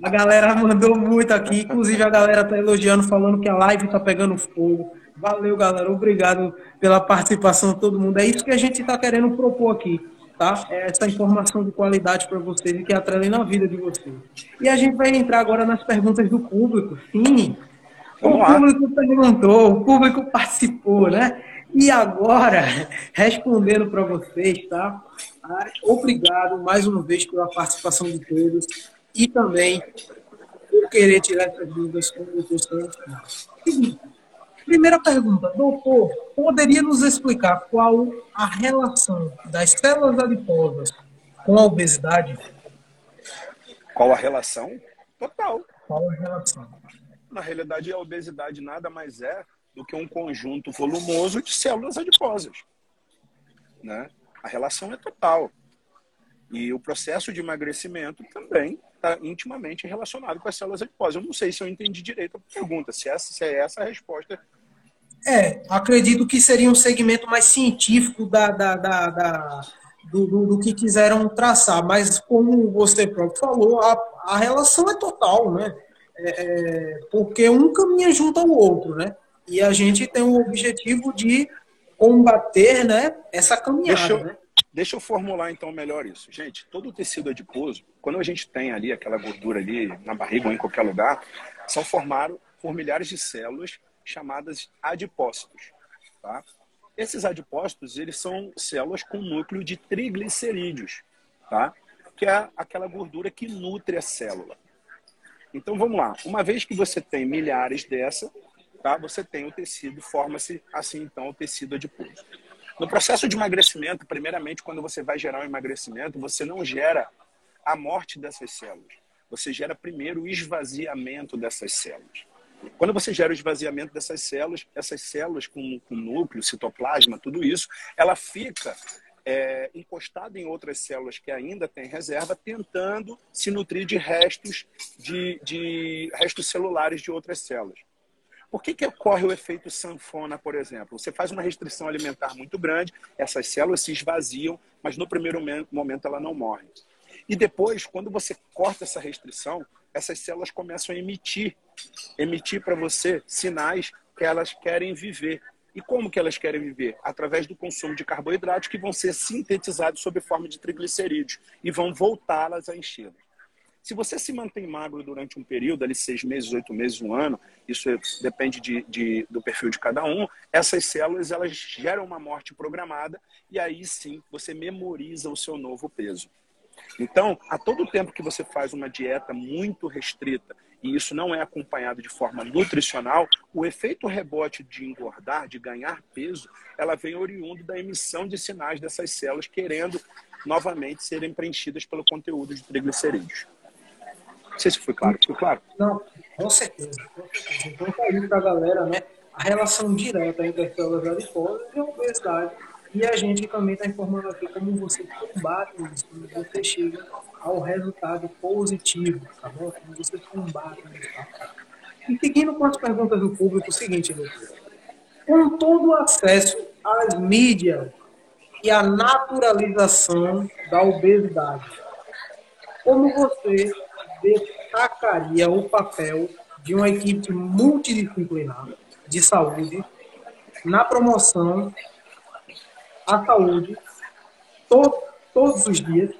A galera mandou muito aqui, inclusive a galera tá elogiando, falando que a live tá pegando fogo. Valeu, galera. Obrigado pela participação de todo mundo. É isso que a gente está querendo propor aqui, tá? Essa informação de qualidade para vocês e que atrelem na vida de vocês. E a gente vai entrar agora nas perguntas do público. Sim, o público perguntou, o público participou, né? E agora, respondendo para vocês, tá? Obrigado mais uma vez pela participação de todos e também por querer tirar essas dúvidas com o doutor Santos. Primeira pergunta, doutor, poderia nos explicar qual a relação das células adiposas com a obesidade? Qual a relação? Total. Qual a relação? Na realidade, a obesidade nada mais é do que um conjunto volumoso de células adiposas. Né? A relação é total. E o processo de emagrecimento também está intimamente relacionado com as células adiposas. Eu não sei se eu entendi direito a pergunta, se, essa, se é essa a resposta. É, acredito que seria um segmento mais científico da, da, da, da do, do, do, que quiseram traçar, mas como você próprio falou, a, a relação é total, né? É, é porque um caminha junto ao outro, né? E a gente tem o objetivo de combater né, essa caminhada. Deixa eu, né? Deixa eu formular então melhor isso. Gente, todo o tecido adiposo, quando a gente tem ali aquela gordura ali na barriga ou em qualquer lugar, são formados por milhares de células chamadas adipócitos. Tá? Esses adipócitos, eles são células com núcleo de triglicerídeos, tá? que é aquela gordura que nutre a célula. Então vamos lá. Uma vez que você tem milhares dessa, tá? Você tem o tecido, forma-se assim então o tecido adiposo. No processo de emagrecimento, primeiramente, quando você vai gerar um emagrecimento, você não gera a morte dessas células. Você gera primeiro o esvaziamento dessas células. Quando você gera o esvaziamento dessas células, essas células com, com núcleo, citoplasma, tudo isso, ela fica é, encostada em outras células que ainda têm reserva, tentando se nutrir de restos de, de restos celulares de outras células. Por que, que ocorre o efeito sanfona, por exemplo? Você faz uma restrição alimentar muito grande, essas células se esvaziam, mas no primeiro momento ela não morre. E depois, quando você corta essa restrição, essas células começam a emitir, emitir para você sinais que elas querem viver. E como que elas querem viver? Através do consumo de carboidratos que vão ser sintetizados sob forma de triglicerídeos e vão voltá-las a encher. Se você se mantém magro durante um período, ali seis meses, oito meses, um ano, isso depende de, de, do perfil de cada um, essas células elas geram uma morte programada e aí sim você memoriza o seu novo peso. Então, a todo tempo que você faz uma dieta muito restrita e isso não é acompanhado de forma nutricional, o efeito rebote de engordar, de ganhar peso, ela vem oriundo da emissão de sinais dessas células querendo novamente serem preenchidas pelo conteúdo de triglicerídeos. Não sei se foi claro. Foi claro? Não, com certeza. Com certeza. Então tá aí pra galera, né? A relação direta entre as células adiposas e a obesidade. E a gente também está informando aqui como você combate isso, como você chega ao resultado positivo, tá bom? Como você combate isso. E seguindo com as perguntas do público, o seguinte, doutor. Com todo o acesso às mídias e a naturalização da obesidade, como você destacaria o papel de uma equipe multidisciplinar de saúde na promoção à saúde to todos os dias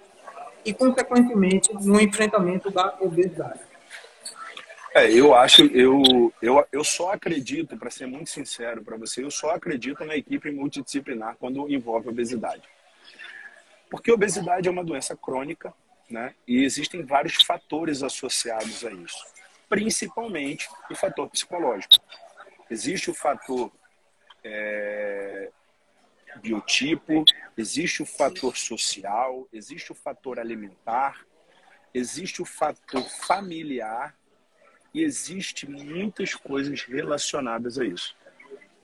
e, consequentemente, no enfrentamento da obesidade. É, eu acho, eu, eu, eu só acredito, para ser muito sincero para você, eu só acredito na equipe multidisciplinar quando envolve obesidade. Porque obesidade é uma doença crônica, né? E existem vários fatores associados a isso, principalmente o fator psicológico. Existe o fator é, biotipo, existe o fator social, existe o fator alimentar, existe o fator familiar e existe muitas coisas relacionadas a isso,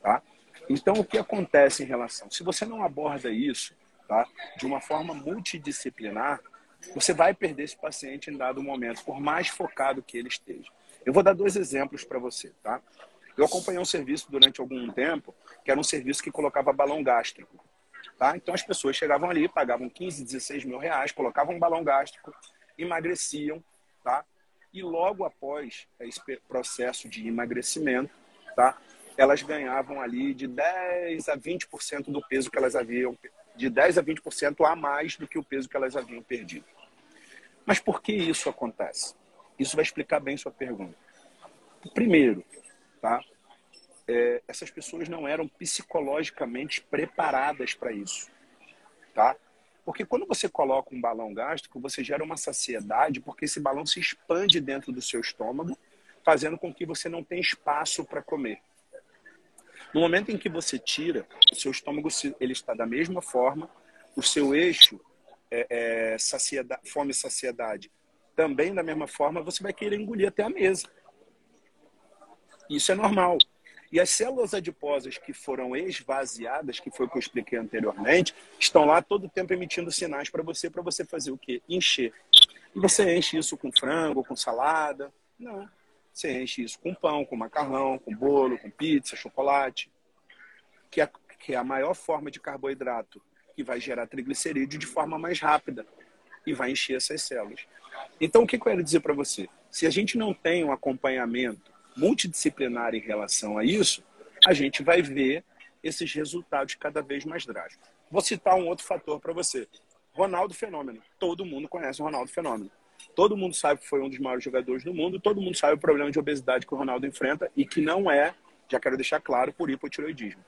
tá? Então o que acontece em relação? Se você não aborda isso, tá, de uma forma multidisciplinar, você vai perder esse paciente em dado momento, por mais focado que ele esteja. Eu vou dar dois exemplos para você, tá? Eu acompanhei um serviço durante algum tempo, que era um serviço que colocava balão gástrico. Tá? Então as pessoas chegavam ali, pagavam 15, 16 mil reais, colocavam um balão gástrico, emagreciam, tá? E logo após esse processo de emagrecimento, tá? Elas ganhavam ali de 10 a 20% do peso que elas haviam, de 10 a 20% a mais do que o peso que elas haviam perdido. Mas por que isso acontece? Isso vai explicar bem sua pergunta. Primeiro, tá? É, essas pessoas não eram psicologicamente preparadas para isso, tá? Porque quando você coloca um balão gástrico, você gera uma saciedade, porque esse balão se expande dentro do seu estômago, fazendo com que você não tenha espaço para comer. No momento em que você tira, o seu estômago ele está da mesma forma, o seu eixo é, é, saciedade, fome e saciedade também da mesma forma, você vai querer engolir até a mesa. Isso é normal. E as células adiposas que foram esvaziadas, que foi o que eu expliquei anteriormente, estão lá todo o tempo emitindo sinais para você, para você fazer o quê? Encher. E você enche isso com frango, com salada? Não. Você enche isso com pão, com macarrão, com bolo, com pizza, chocolate, que é, que é a maior forma de carboidrato que vai gerar triglicerídeo de forma mais rápida e vai encher essas células. Então, o que eu quero dizer para você? Se a gente não tem um acompanhamento multidisciplinar em relação a isso, a gente vai ver esses resultados cada vez mais drásticos. Vou citar um outro fator para você. Ronaldo Fenômeno. Todo mundo conhece o Ronaldo Fenômeno. Todo mundo sabe que foi um dos maiores jogadores do mundo, todo mundo sabe o problema de obesidade que o Ronaldo enfrenta e que não é, já quero deixar claro, por hipotiroidismo.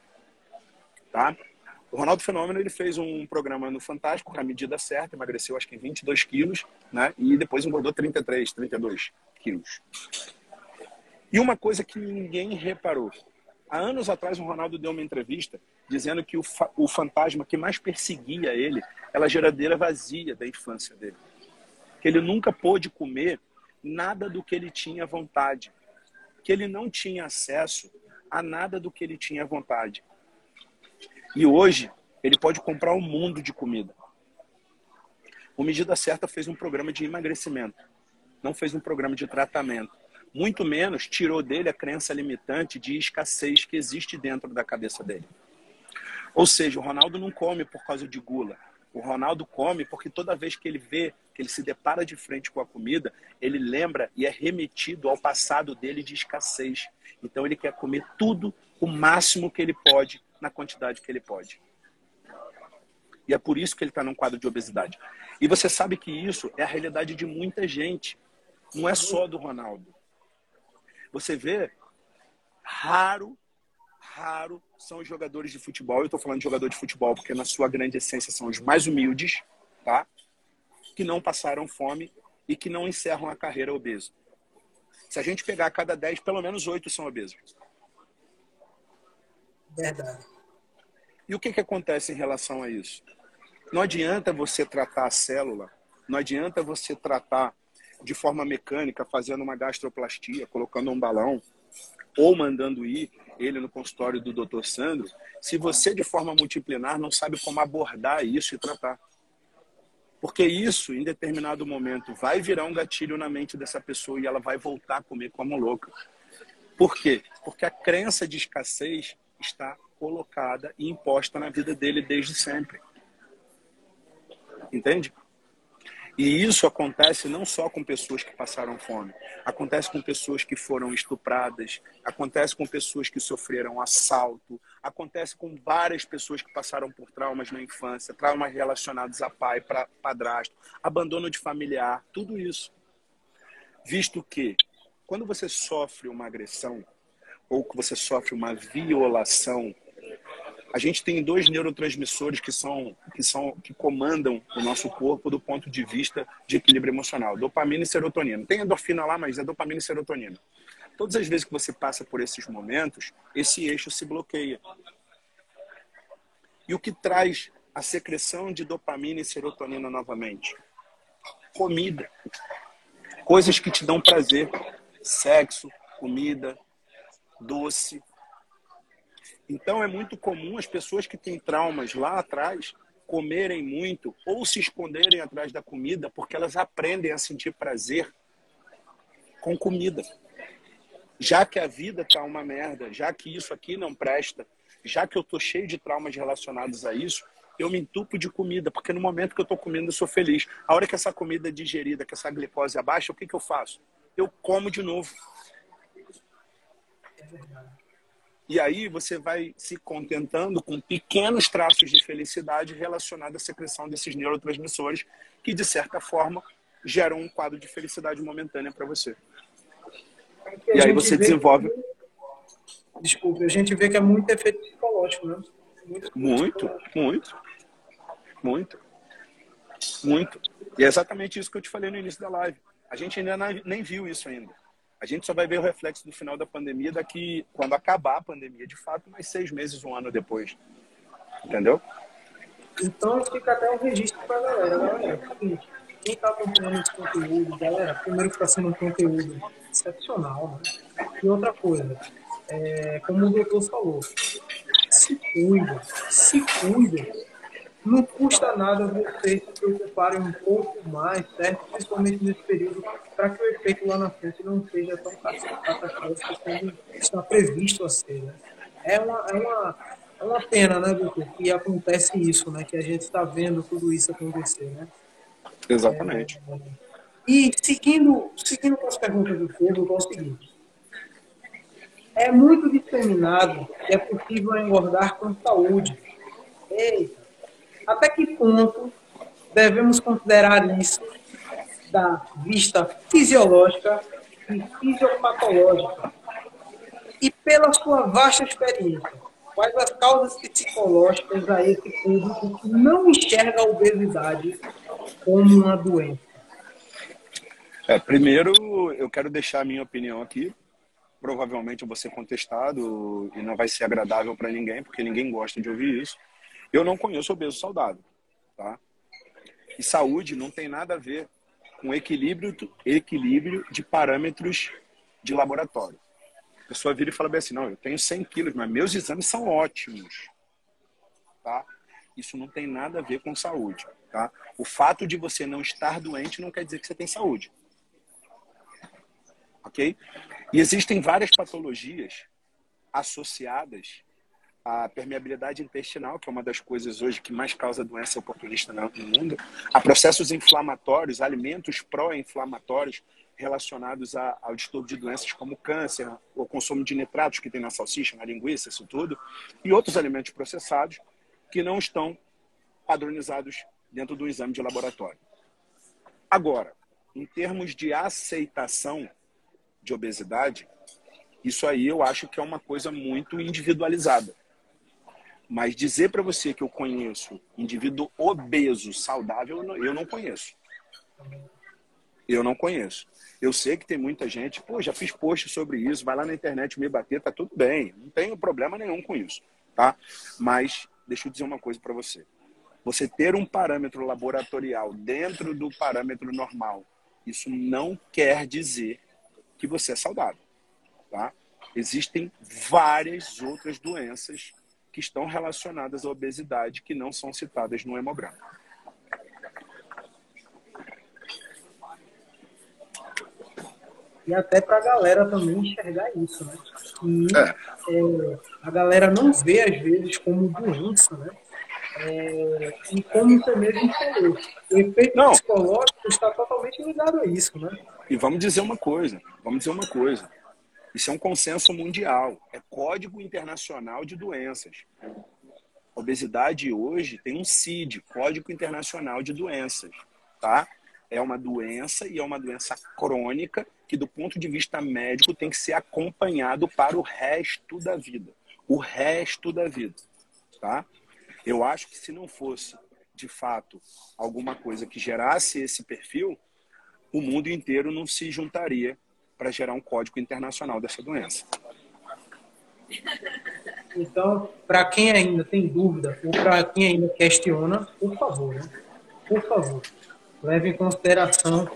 Tá? O Ronaldo Fenômeno ele fez um programa no Fantástico com a medida certa, emagreceu acho que 22 quilos, né? E depois engordou 33, 32 quilos. E uma coisa que ninguém reparou. Há anos atrás, o Ronaldo deu uma entrevista dizendo que o, fa o fantasma que mais perseguia ele era a geladeira vazia da infância dele. Que ele nunca pôde comer nada do que ele tinha vontade. Que ele não tinha acesso a nada do que ele tinha vontade. E hoje, ele pode comprar um mundo de comida. O Medida Certa fez um programa de emagrecimento, não fez um programa de tratamento. Muito menos tirou dele a crença limitante de escassez que existe dentro da cabeça dele. Ou seja, o Ronaldo não come por causa de gula. O Ronaldo come porque toda vez que ele vê, que ele se depara de frente com a comida, ele lembra e é remetido ao passado dele de escassez. Então ele quer comer tudo o máximo que ele pode na quantidade que ele pode. E é por isso que ele está num quadro de obesidade. E você sabe que isso é a realidade de muita gente. Não é só do Ronaldo. Você vê, raro, raro são os jogadores de futebol. Eu estou falando de jogador de futebol porque, na sua grande essência, são os mais humildes, tá? Que não passaram fome e que não encerram a carreira obeso. Se a gente pegar cada 10, pelo menos 8 são obesos. Verdade. E o que, que acontece em relação a isso? Não adianta você tratar a célula, não adianta você tratar de forma mecânica, fazendo uma gastroplastia, colocando um balão, ou mandando ir ele no consultório do Dr. Sandro, se você de forma multiplinar não sabe como abordar isso e tratar. Porque isso, em determinado momento, vai virar um gatilho na mente dessa pessoa e ela vai voltar a comer como louca. Por quê? Porque a crença de escassez está colocada e imposta na vida dele desde sempre. Entende? E isso acontece não só com pessoas que passaram fome, acontece com pessoas que foram estupradas, acontece com pessoas que sofreram assalto, acontece com várias pessoas que passaram por traumas na infância, traumas relacionados a pai, para padrasto, abandono de familiar, tudo isso. Visto que quando você sofre uma agressão, ou que você sofre uma violação, a gente tem dois neurotransmissores que são que são que comandam o nosso corpo do ponto de vista de equilíbrio emocional, dopamina e serotonina. Tem endorfina lá, mas é dopamina e serotonina. Todas as vezes que você passa por esses momentos, esse eixo se bloqueia. E o que traz a secreção de dopamina e serotonina novamente? Comida. Coisas que te dão prazer. Sexo, comida, doce. Então é muito comum as pessoas que têm traumas lá atrás comerem muito ou se esconderem atrás da comida porque elas aprendem a sentir prazer com comida. Já que a vida tá uma merda, já que isso aqui não presta, já que eu tô cheio de traumas relacionados a isso, eu me entupo de comida, porque no momento que eu estou comendo eu sou feliz. A hora que essa comida é digerida, que essa glicose abaixa, o que, que eu faço? Eu como de novo. E aí você vai se contentando com pequenos traços de felicidade relacionados à secreção desses neurotransmissores que, de certa forma, geram um quadro de felicidade momentânea para você. É e aí você desenvolve... Que... Desculpe, a gente vê que é muito efeito psicológico, né? Muito, muito, muito, muito, muito. E é exatamente isso que eu te falei no início da live. A gente ainda nem viu isso ainda. A gente só vai ver o reflexo do final da pandemia daqui, quando acabar a pandemia, de fato, mais seis meses, um ano depois. Entendeu? Então fica até um registro para a galera. Galera, é seguinte, quem está acompanhando esse conteúdo, galera, primeiro que está sendo um conteúdo excepcional, né? E outra coisa, é, como o doutor falou, se cuida, se cuida. Não custa nada vocês se preocuparem um pouco mais, certo? Principalmente nesse período, para que o efeito lá na frente não seja tão catastrófico como está previsto a ser. Né? É, uma, é, uma, é uma pena, né, doutor, que acontece isso, né? Que a gente está vendo tudo isso acontecer, né? Exatamente. É, e seguindo, seguindo com as perguntas do povo, é o seguinte é muito disseminado que é possível engordar com saúde. Eita. Até que ponto devemos considerar isso da vista fisiológica e fisiopatológica? E pela sua vasta experiência, quais as causas psicológicas a esse público que não enxerga a obesidade como uma doença? É, primeiro, eu quero deixar a minha opinião aqui, provavelmente eu vou ser contestado e não vai ser agradável para ninguém, porque ninguém gosta de ouvir isso. Eu não conheço obeso saudável, tá? E saúde não tem nada a ver com equilíbrio, equilíbrio de parâmetros de laboratório. A pessoa vira e fala bem assim, não, eu tenho 100 quilos, mas meus exames são ótimos, tá? Isso não tem nada a ver com saúde, tá? O fato de você não estar doente não quer dizer que você tem saúde ok? E existem várias patologias associadas à permeabilidade intestinal, que é uma das coisas hoje que mais causa doença oportunista no mundo, a processos inflamatórios, alimentos pró-inflamatórios relacionados ao distúrbio de doenças como câncer, o consumo de nitratos que tem na salsicha, na linguiça, isso tudo, e outros alimentos processados que não estão padronizados dentro do exame de laboratório. Agora, em termos de aceitação de obesidade, isso aí eu acho que é uma coisa muito individualizada. Mas dizer para você que eu conheço indivíduo obeso, saudável, eu não conheço. Eu não conheço. Eu sei que tem muita gente, pô, já fiz post sobre isso, vai lá na internet me bater, tá tudo bem, não tenho problema nenhum com isso, tá? Mas deixa eu dizer uma coisa para você. Você ter um parâmetro laboratorial dentro do parâmetro normal, isso não quer dizer que você é saudável. Tá? Existem várias outras doenças que estão relacionadas à obesidade que não são citadas no hemograma. E até para a galera também enxergar isso, né? E é. É, a galera não vê, às vezes, como doença, né? É, e como você mesmo falou, o efeito não. psicológico está totalmente ligado a isso, né? E vamos dizer uma coisa, vamos dizer uma coisa. Isso é um consenso mundial, é código internacional de doenças. A obesidade hoje tem um CID, Código Internacional de Doenças, tá? É uma doença e é uma doença crônica que do ponto de vista médico tem que ser acompanhado para o resto da vida. O resto da vida, tá? Eu acho que se não fosse, de fato, alguma coisa que gerasse esse perfil, o mundo inteiro não se juntaria para gerar um código internacional dessa doença. Então, para quem ainda tem dúvida ou para quem ainda questiona, por favor, né? por favor, leve em consideração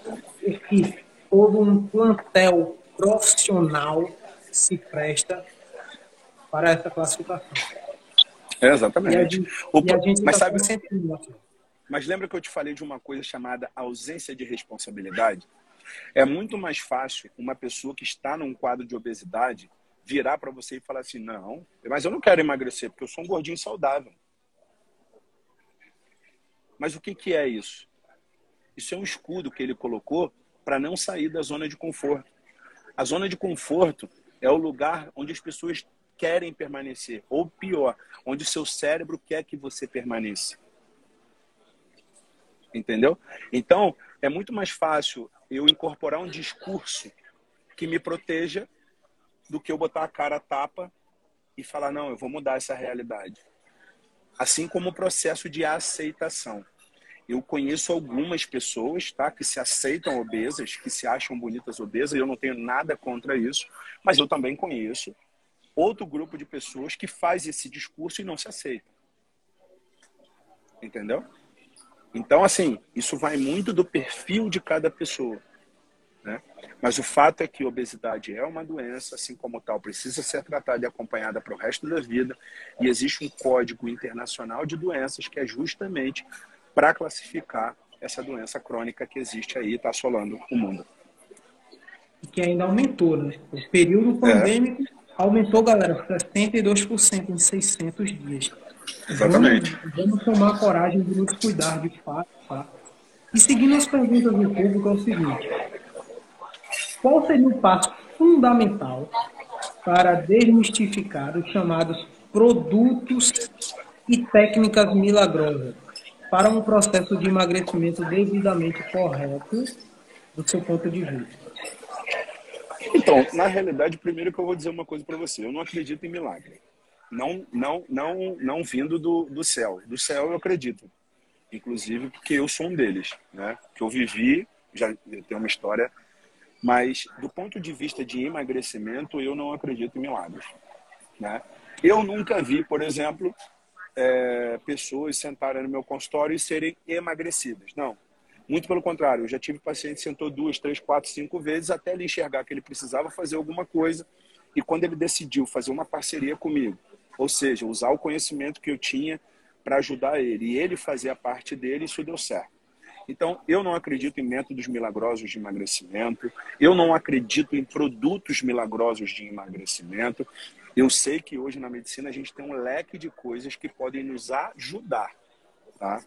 que todo um plantel profissional se presta para essa classificação. É, exatamente. Gente, o, a gente mas tá sabe, mas lembra que eu te falei de uma coisa chamada ausência de responsabilidade? É muito mais fácil uma pessoa que está num quadro de obesidade virar para você e falar assim: não, mas eu não quero emagrecer porque eu sou um gordinho saudável. Mas o que, que é isso? Isso é um escudo que ele colocou para não sair da zona de conforto. A zona de conforto é o lugar onde as pessoas querem permanecer, ou pior, onde o seu cérebro quer que você permaneça. Entendeu? Então, é muito mais fácil eu incorporar um discurso que me proteja do que eu botar a cara a tapa e falar, não, eu vou mudar essa realidade. Assim como o processo de aceitação. Eu conheço algumas pessoas, tá, que se aceitam obesas, que se acham bonitas obesas, e eu não tenho nada contra isso, mas eu também conheço outro grupo de pessoas que faz esse discurso e não se aceita. Entendeu? Então, assim, isso vai muito do perfil de cada pessoa. Né? Mas o fato é que obesidade é uma doença, assim como tal, precisa ser tratada e acompanhada para o resto da vida. E existe um código internacional de doenças que é justamente para classificar essa doença crônica que existe aí, está assolando o mundo. E que ainda aumentou, né? O período é. pandêmico é. aumentou, galera, 72% em 600 dias. Exatamente. Vamos, vamos, tomar coragem de nos cuidar de fato. Tá? E seguindo as perguntas do público, é o seguinte: qual seria o passo fundamental para desmistificar os chamados produtos e técnicas milagrosas? para um processo de emagrecimento devidamente correto do seu ponto de vista? Então, na realidade, primeiro que eu vou dizer uma coisa para você, eu não acredito em milagre. Não, não, não, não vindo do, do céu. Do céu eu acredito, inclusive porque eu sou um deles, né? Que eu vivi, já tenho uma história, mas do ponto de vista de emagrecimento, eu não acredito em milagres, né? Eu nunca vi, por exemplo, é, pessoas sentarem no meu consultório e serem emagrecidas. Não. Muito pelo contrário, eu já tive paciente que sentou duas, três, quatro, cinco vezes até ele enxergar que ele precisava fazer alguma coisa. E quando ele decidiu fazer uma parceria comigo, ou seja, usar o conhecimento que eu tinha para ajudar ele e ele fazer a parte dele, isso deu certo. Então, eu não acredito em métodos milagrosos de emagrecimento, eu não acredito em produtos milagrosos de emagrecimento, eu sei que hoje na medicina a gente tem um leque de coisas que podem nos ajudar, tá?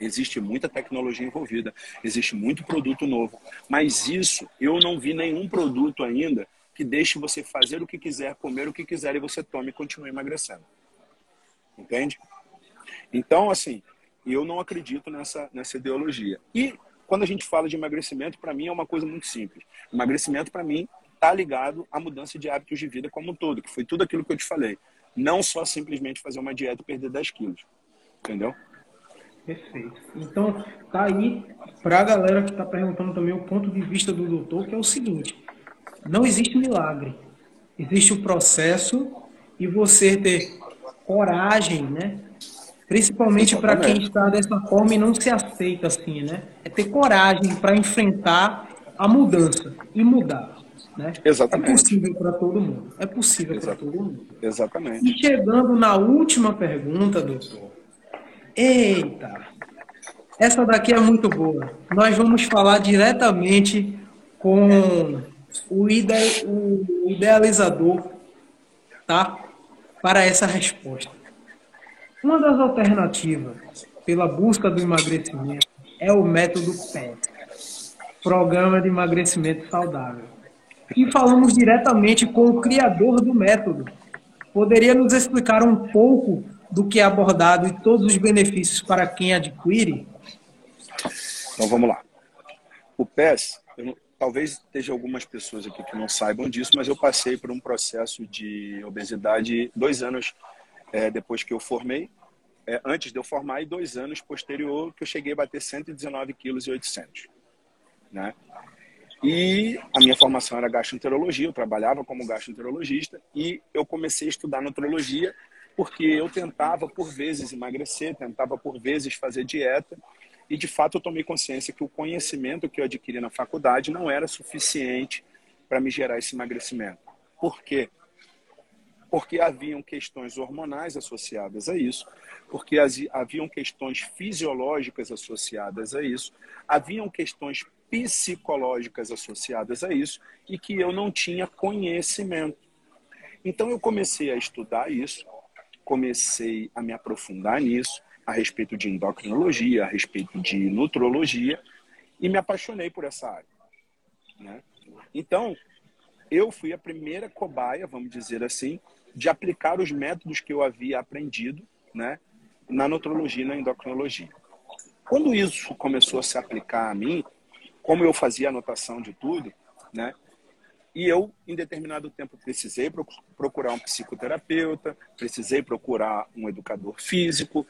Existe muita tecnologia envolvida, existe muito produto novo, mas isso eu não vi nenhum produto ainda que deixe você fazer o que quiser, comer o que quiser e você tome e continue emagrecendo. Entende? Então, assim, eu não acredito nessa, nessa ideologia. E quando a gente fala de emagrecimento, para mim é uma coisa muito simples. Emagrecimento, para mim, está ligado à mudança de hábitos de vida como um todo, que foi tudo aquilo que eu te falei. Não só simplesmente fazer uma dieta e perder 10 quilos. Entendeu? Perfeito. Então, tá aí para a galera que está perguntando também o ponto de vista do doutor, que é o seguinte: não existe milagre. Existe o processo e você ter coragem, né? Principalmente para quem está dessa forma e não se aceita assim, né? É ter coragem para enfrentar a mudança e mudar. Né? Exatamente. É possível para todo mundo. É possível para todo mundo. Exatamente. E chegando na última pergunta, doutor. Eita! Essa daqui é muito boa. Nós vamos falar diretamente com o, ide o idealizador, tá? Para essa resposta. Uma das alternativas pela busca do emagrecimento é o método PET, Programa de Emagrecimento Saudável e falamos diretamente com o criador do método. Poderia nos explicar um pouco do que é abordado e todos os benefícios para quem adquire? Então vamos lá. O PES, talvez esteja algumas pessoas aqui que não saibam disso, mas eu passei por um processo de obesidade dois anos é, depois que eu formei, é, antes de eu formar, e dois anos posterior que eu cheguei a bater 119 quilos e 800. Né? E a minha formação era gastroenterologia, eu trabalhava como gastroenterologista e eu comecei a estudar nutrologia porque eu tentava por vezes emagrecer, tentava por vezes fazer dieta e de fato eu tomei consciência que o conhecimento que eu adquiri na faculdade não era suficiente para me gerar esse emagrecimento. Por quê? Porque haviam questões hormonais associadas a isso, porque haviam questões fisiológicas associadas a isso, haviam questões psicológicas associadas a isso e que eu não tinha conhecimento. Então eu comecei a estudar isso, comecei a me aprofundar nisso, a respeito de endocrinologia, a respeito de nutrologia, e me apaixonei por essa área. Né? Então, eu fui a primeira cobaia, vamos dizer assim, de aplicar os métodos que eu havia aprendido né, na nutrologia e na endocrinologia. Quando isso começou a se aplicar a mim, como eu fazia anotação de tudo, né, e eu, em determinado tempo, precisei procurar um psicoterapeuta, precisei procurar um educador físico,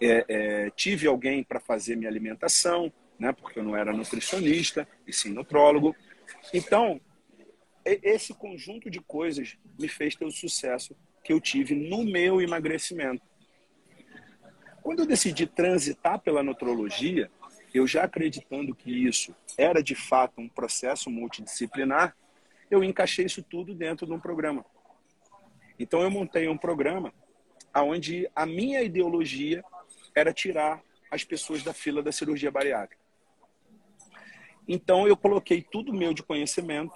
é, é, tive alguém para fazer minha alimentação, né, porque eu não era nutricionista, e sim nutrólogo. Então, esse conjunto de coisas me fez ter o sucesso que eu tive no meu emagrecimento. Quando eu decidi transitar pela nutrologia, eu já acreditando que isso era de fato um processo multidisciplinar, eu encaixei isso tudo dentro de um programa. Então eu montei um programa onde a minha ideologia era tirar as pessoas da fila da cirurgia bariátrica. Então eu coloquei tudo meu de conhecimento,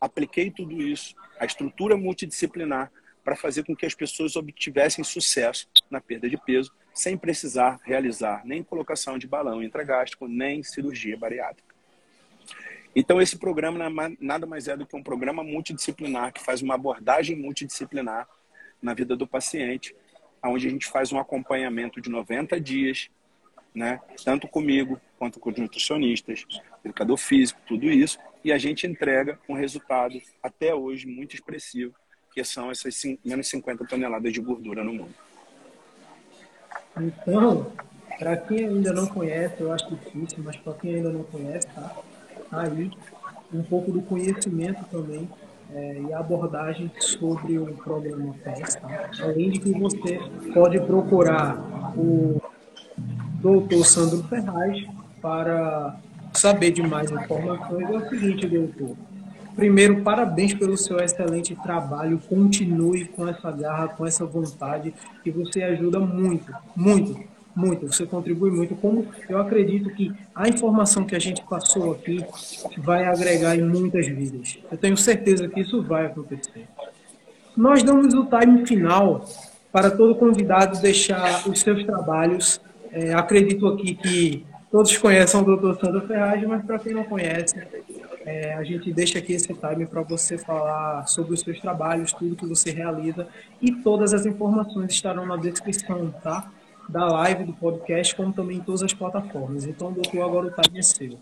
apliquei tudo isso, a estrutura multidisciplinar para fazer com que as pessoas obtivessem sucesso na perda de peso, sem precisar realizar nem colocação de balão intragástrico, nem cirurgia bariátrica. Então, esse programa nada mais é do que um programa multidisciplinar que faz uma abordagem multidisciplinar na vida do paciente, onde a gente faz um acompanhamento de 90 dias, né? tanto comigo quanto com os nutricionistas, educador físico, tudo isso, e a gente entrega um resultado até hoje muito expressivo, que são essas menos 50 toneladas de gordura no mundo. Então, para quem ainda não conhece, eu acho difícil, mas para quem ainda não conhece, tá? aí um pouco do conhecimento também é, e abordagem sobre o programa PES. Tá? Além de que você pode procurar o doutor Sandro Ferraz para saber de mais informações. É o seguinte, doutor. Primeiro, parabéns pelo seu excelente trabalho. Continue com essa garra, com essa vontade, que você ajuda muito, muito muito, você contribui muito. Como eu acredito que a informação que a gente passou aqui vai agregar em muitas vidas. Eu tenho certeza que isso vai acontecer. Nós damos o time final para todo convidado deixar os seus trabalhos. É, acredito aqui que todos conhecem o Dr. Sandro Ferraz, mas para quem não conhece, é, a gente deixa aqui esse time para você falar sobre os seus trabalhos, tudo que você realiza e todas as informações estarão na descrição, tá? Da live, do podcast, como também em todas as plataformas. Então, doutor, agora o time é seu.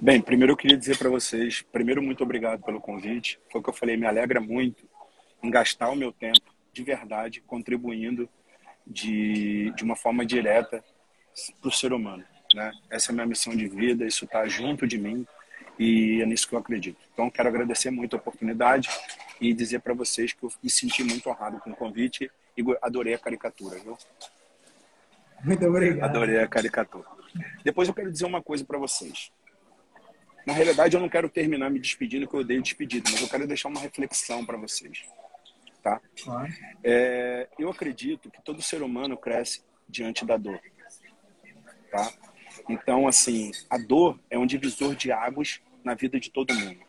Bem, primeiro eu queria dizer para vocês, primeiro, muito obrigado pelo convite. Foi o que eu falei, me alegra muito em gastar o meu tempo de verdade, contribuindo de, de uma forma direta para o ser humano. Né? Essa é a minha missão de vida, isso está junto de mim e é nisso que eu acredito. Então, quero agradecer muito a oportunidade e dizer para vocês que eu me senti muito honrado com o convite e adorei a caricatura. Viu? Muito obrigado. Adorei a caricatura. Depois eu quero dizer uma coisa para vocês. Na realidade, eu não quero terminar me despedindo, que eu odeio despedido, mas eu quero deixar uma reflexão para vocês. Tá? É, eu acredito que todo ser humano cresce diante da dor. Tá? Então, assim, a dor é um divisor de águas na vida de todo mundo.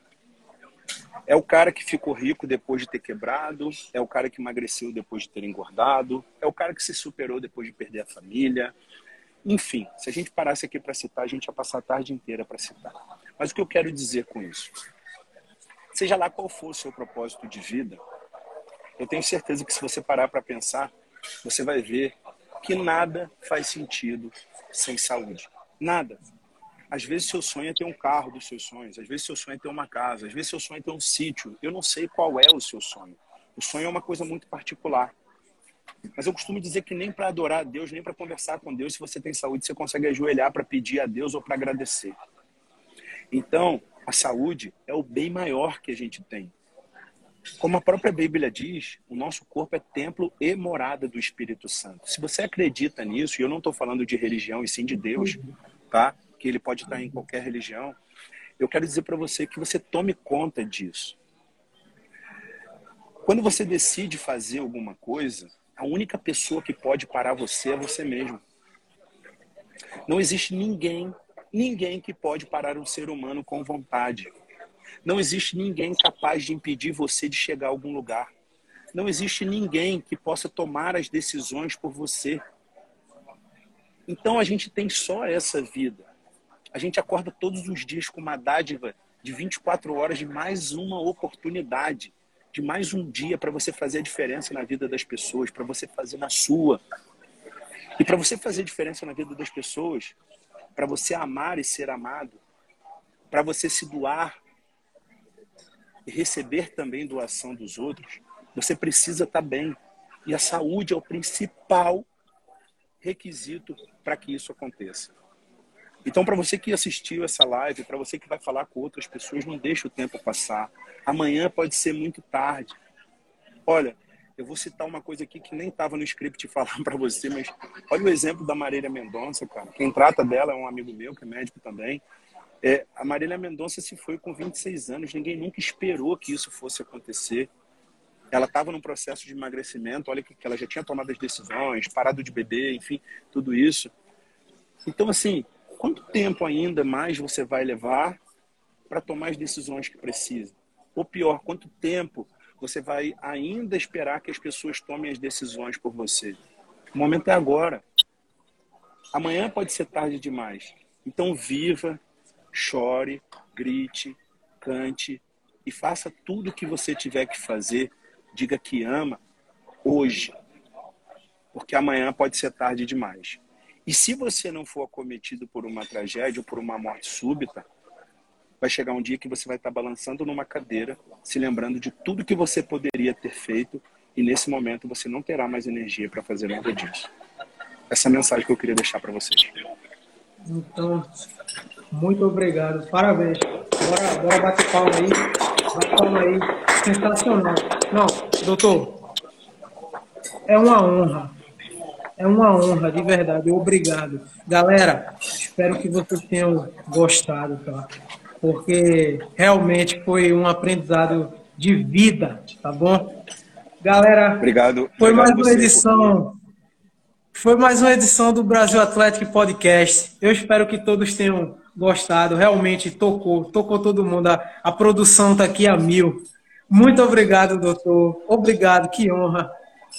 É o cara que ficou rico depois de ter quebrado, é o cara que emagreceu depois de ter engordado, é o cara que se superou depois de perder a família. Enfim, se a gente parasse aqui para citar, a gente ia passar a tarde inteira para citar. Mas o que eu quero dizer com isso? Seja lá qual for o seu propósito de vida, eu tenho certeza que se você parar para pensar, você vai ver que nada faz sentido sem saúde. Nada. Às vezes seu sonho é ter um carro dos seus sonhos, às vezes seu sonho é ter uma casa, às vezes seu sonho é ter um sítio. Eu não sei qual é o seu sonho. O sonho é uma coisa muito particular. Mas eu costumo dizer que nem para adorar a Deus, nem para conversar com Deus, se você tem saúde, você consegue ajoelhar para pedir a Deus ou para agradecer. Então, A saúde é o bem maior que a gente tem. Como a própria Bíblia diz, o nosso corpo é templo e morada do Espírito Santo. Se você acredita nisso, e eu não estou falando de religião e sim de Deus, tá? Que ele pode estar em qualquer religião. Eu quero dizer para você que você tome conta disso. Quando você decide fazer alguma coisa, a única pessoa que pode parar você é você mesmo. Não existe ninguém, ninguém que pode parar um ser humano com vontade. Não existe ninguém capaz de impedir você de chegar a algum lugar. Não existe ninguém que possa tomar as decisões por você. Então a gente tem só essa vida. A gente acorda todos os dias com uma dádiva de 24 horas de mais uma oportunidade, de mais um dia para você fazer a diferença na vida das pessoas, para você fazer na sua. E para você fazer diferença na vida das pessoas, para você amar e ser amado, para você se doar e receber também doação dos outros, você precisa estar tá bem. E a saúde é o principal requisito para que isso aconteça. Então, para você que assistiu essa live, para você que vai falar com outras pessoas, não deixe o tempo passar. Amanhã pode ser muito tarde. Olha, eu vou citar uma coisa aqui que nem estava no script falar para você, mas olha o exemplo da Marília Mendonça, cara. Quem trata dela é um amigo meu, que é médico também. É, a Marília Mendonça se foi com 26 anos, ninguém nunca esperou que isso fosse acontecer. Ela estava num processo de emagrecimento, olha que, ela já tinha tomado as decisões, parado de beber, enfim, tudo isso. Então, assim, quanto tempo ainda mais você vai levar para tomar as decisões que precisa? Ou pior, quanto tempo você vai ainda esperar que as pessoas tomem as decisões por você? O momento é agora. Amanhã pode ser tarde demais. Então, viva, chore, grite, cante e faça tudo o que você tiver que fazer. Diga que ama hoje, porque amanhã pode ser tarde demais. E se você não for acometido por uma tragédia ou por uma morte súbita, vai chegar um dia que você vai estar balançando numa cadeira, se lembrando de tudo que você poderia ter feito, e nesse momento você não terá mais energia para fazer nada disso. Essa é a mensagem que eu queria deixar para vocês. Então, muito obrigado. Parabéns. Bora, bora bater palma aí. Bate palma aí. Sensacional. Não, doutor, é uma honra. É uma honra, de verdade. Obrigado. Galera, espero que vocês tenham gostado, tá? Porque realmente foi um aprendizado de vida, tá bom? Galera, obrigado. Foi obrigado mais uma edição foi mais uma edição do Brasil Atlético Podcast. Eu espero que todos tenham gostado. Realmente tocou, tocou todo mundo. A, a produção está aqui a mil. Muito obrigado, doutor. Obrigado, que honra.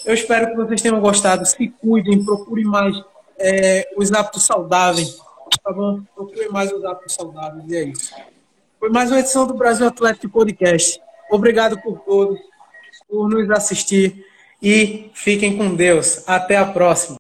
Eu espero que vocês tenham gostado. Se cuidem, procurem mais é, os hábitos saudáveis. Tá bom? Procurem mais os hábitos saudáveis. E é isso. Foi mais uma edição do Brasil Atlético Podcast. Obrigado por todos, por nos assistir. E fiquem com Deus. Até a próxima.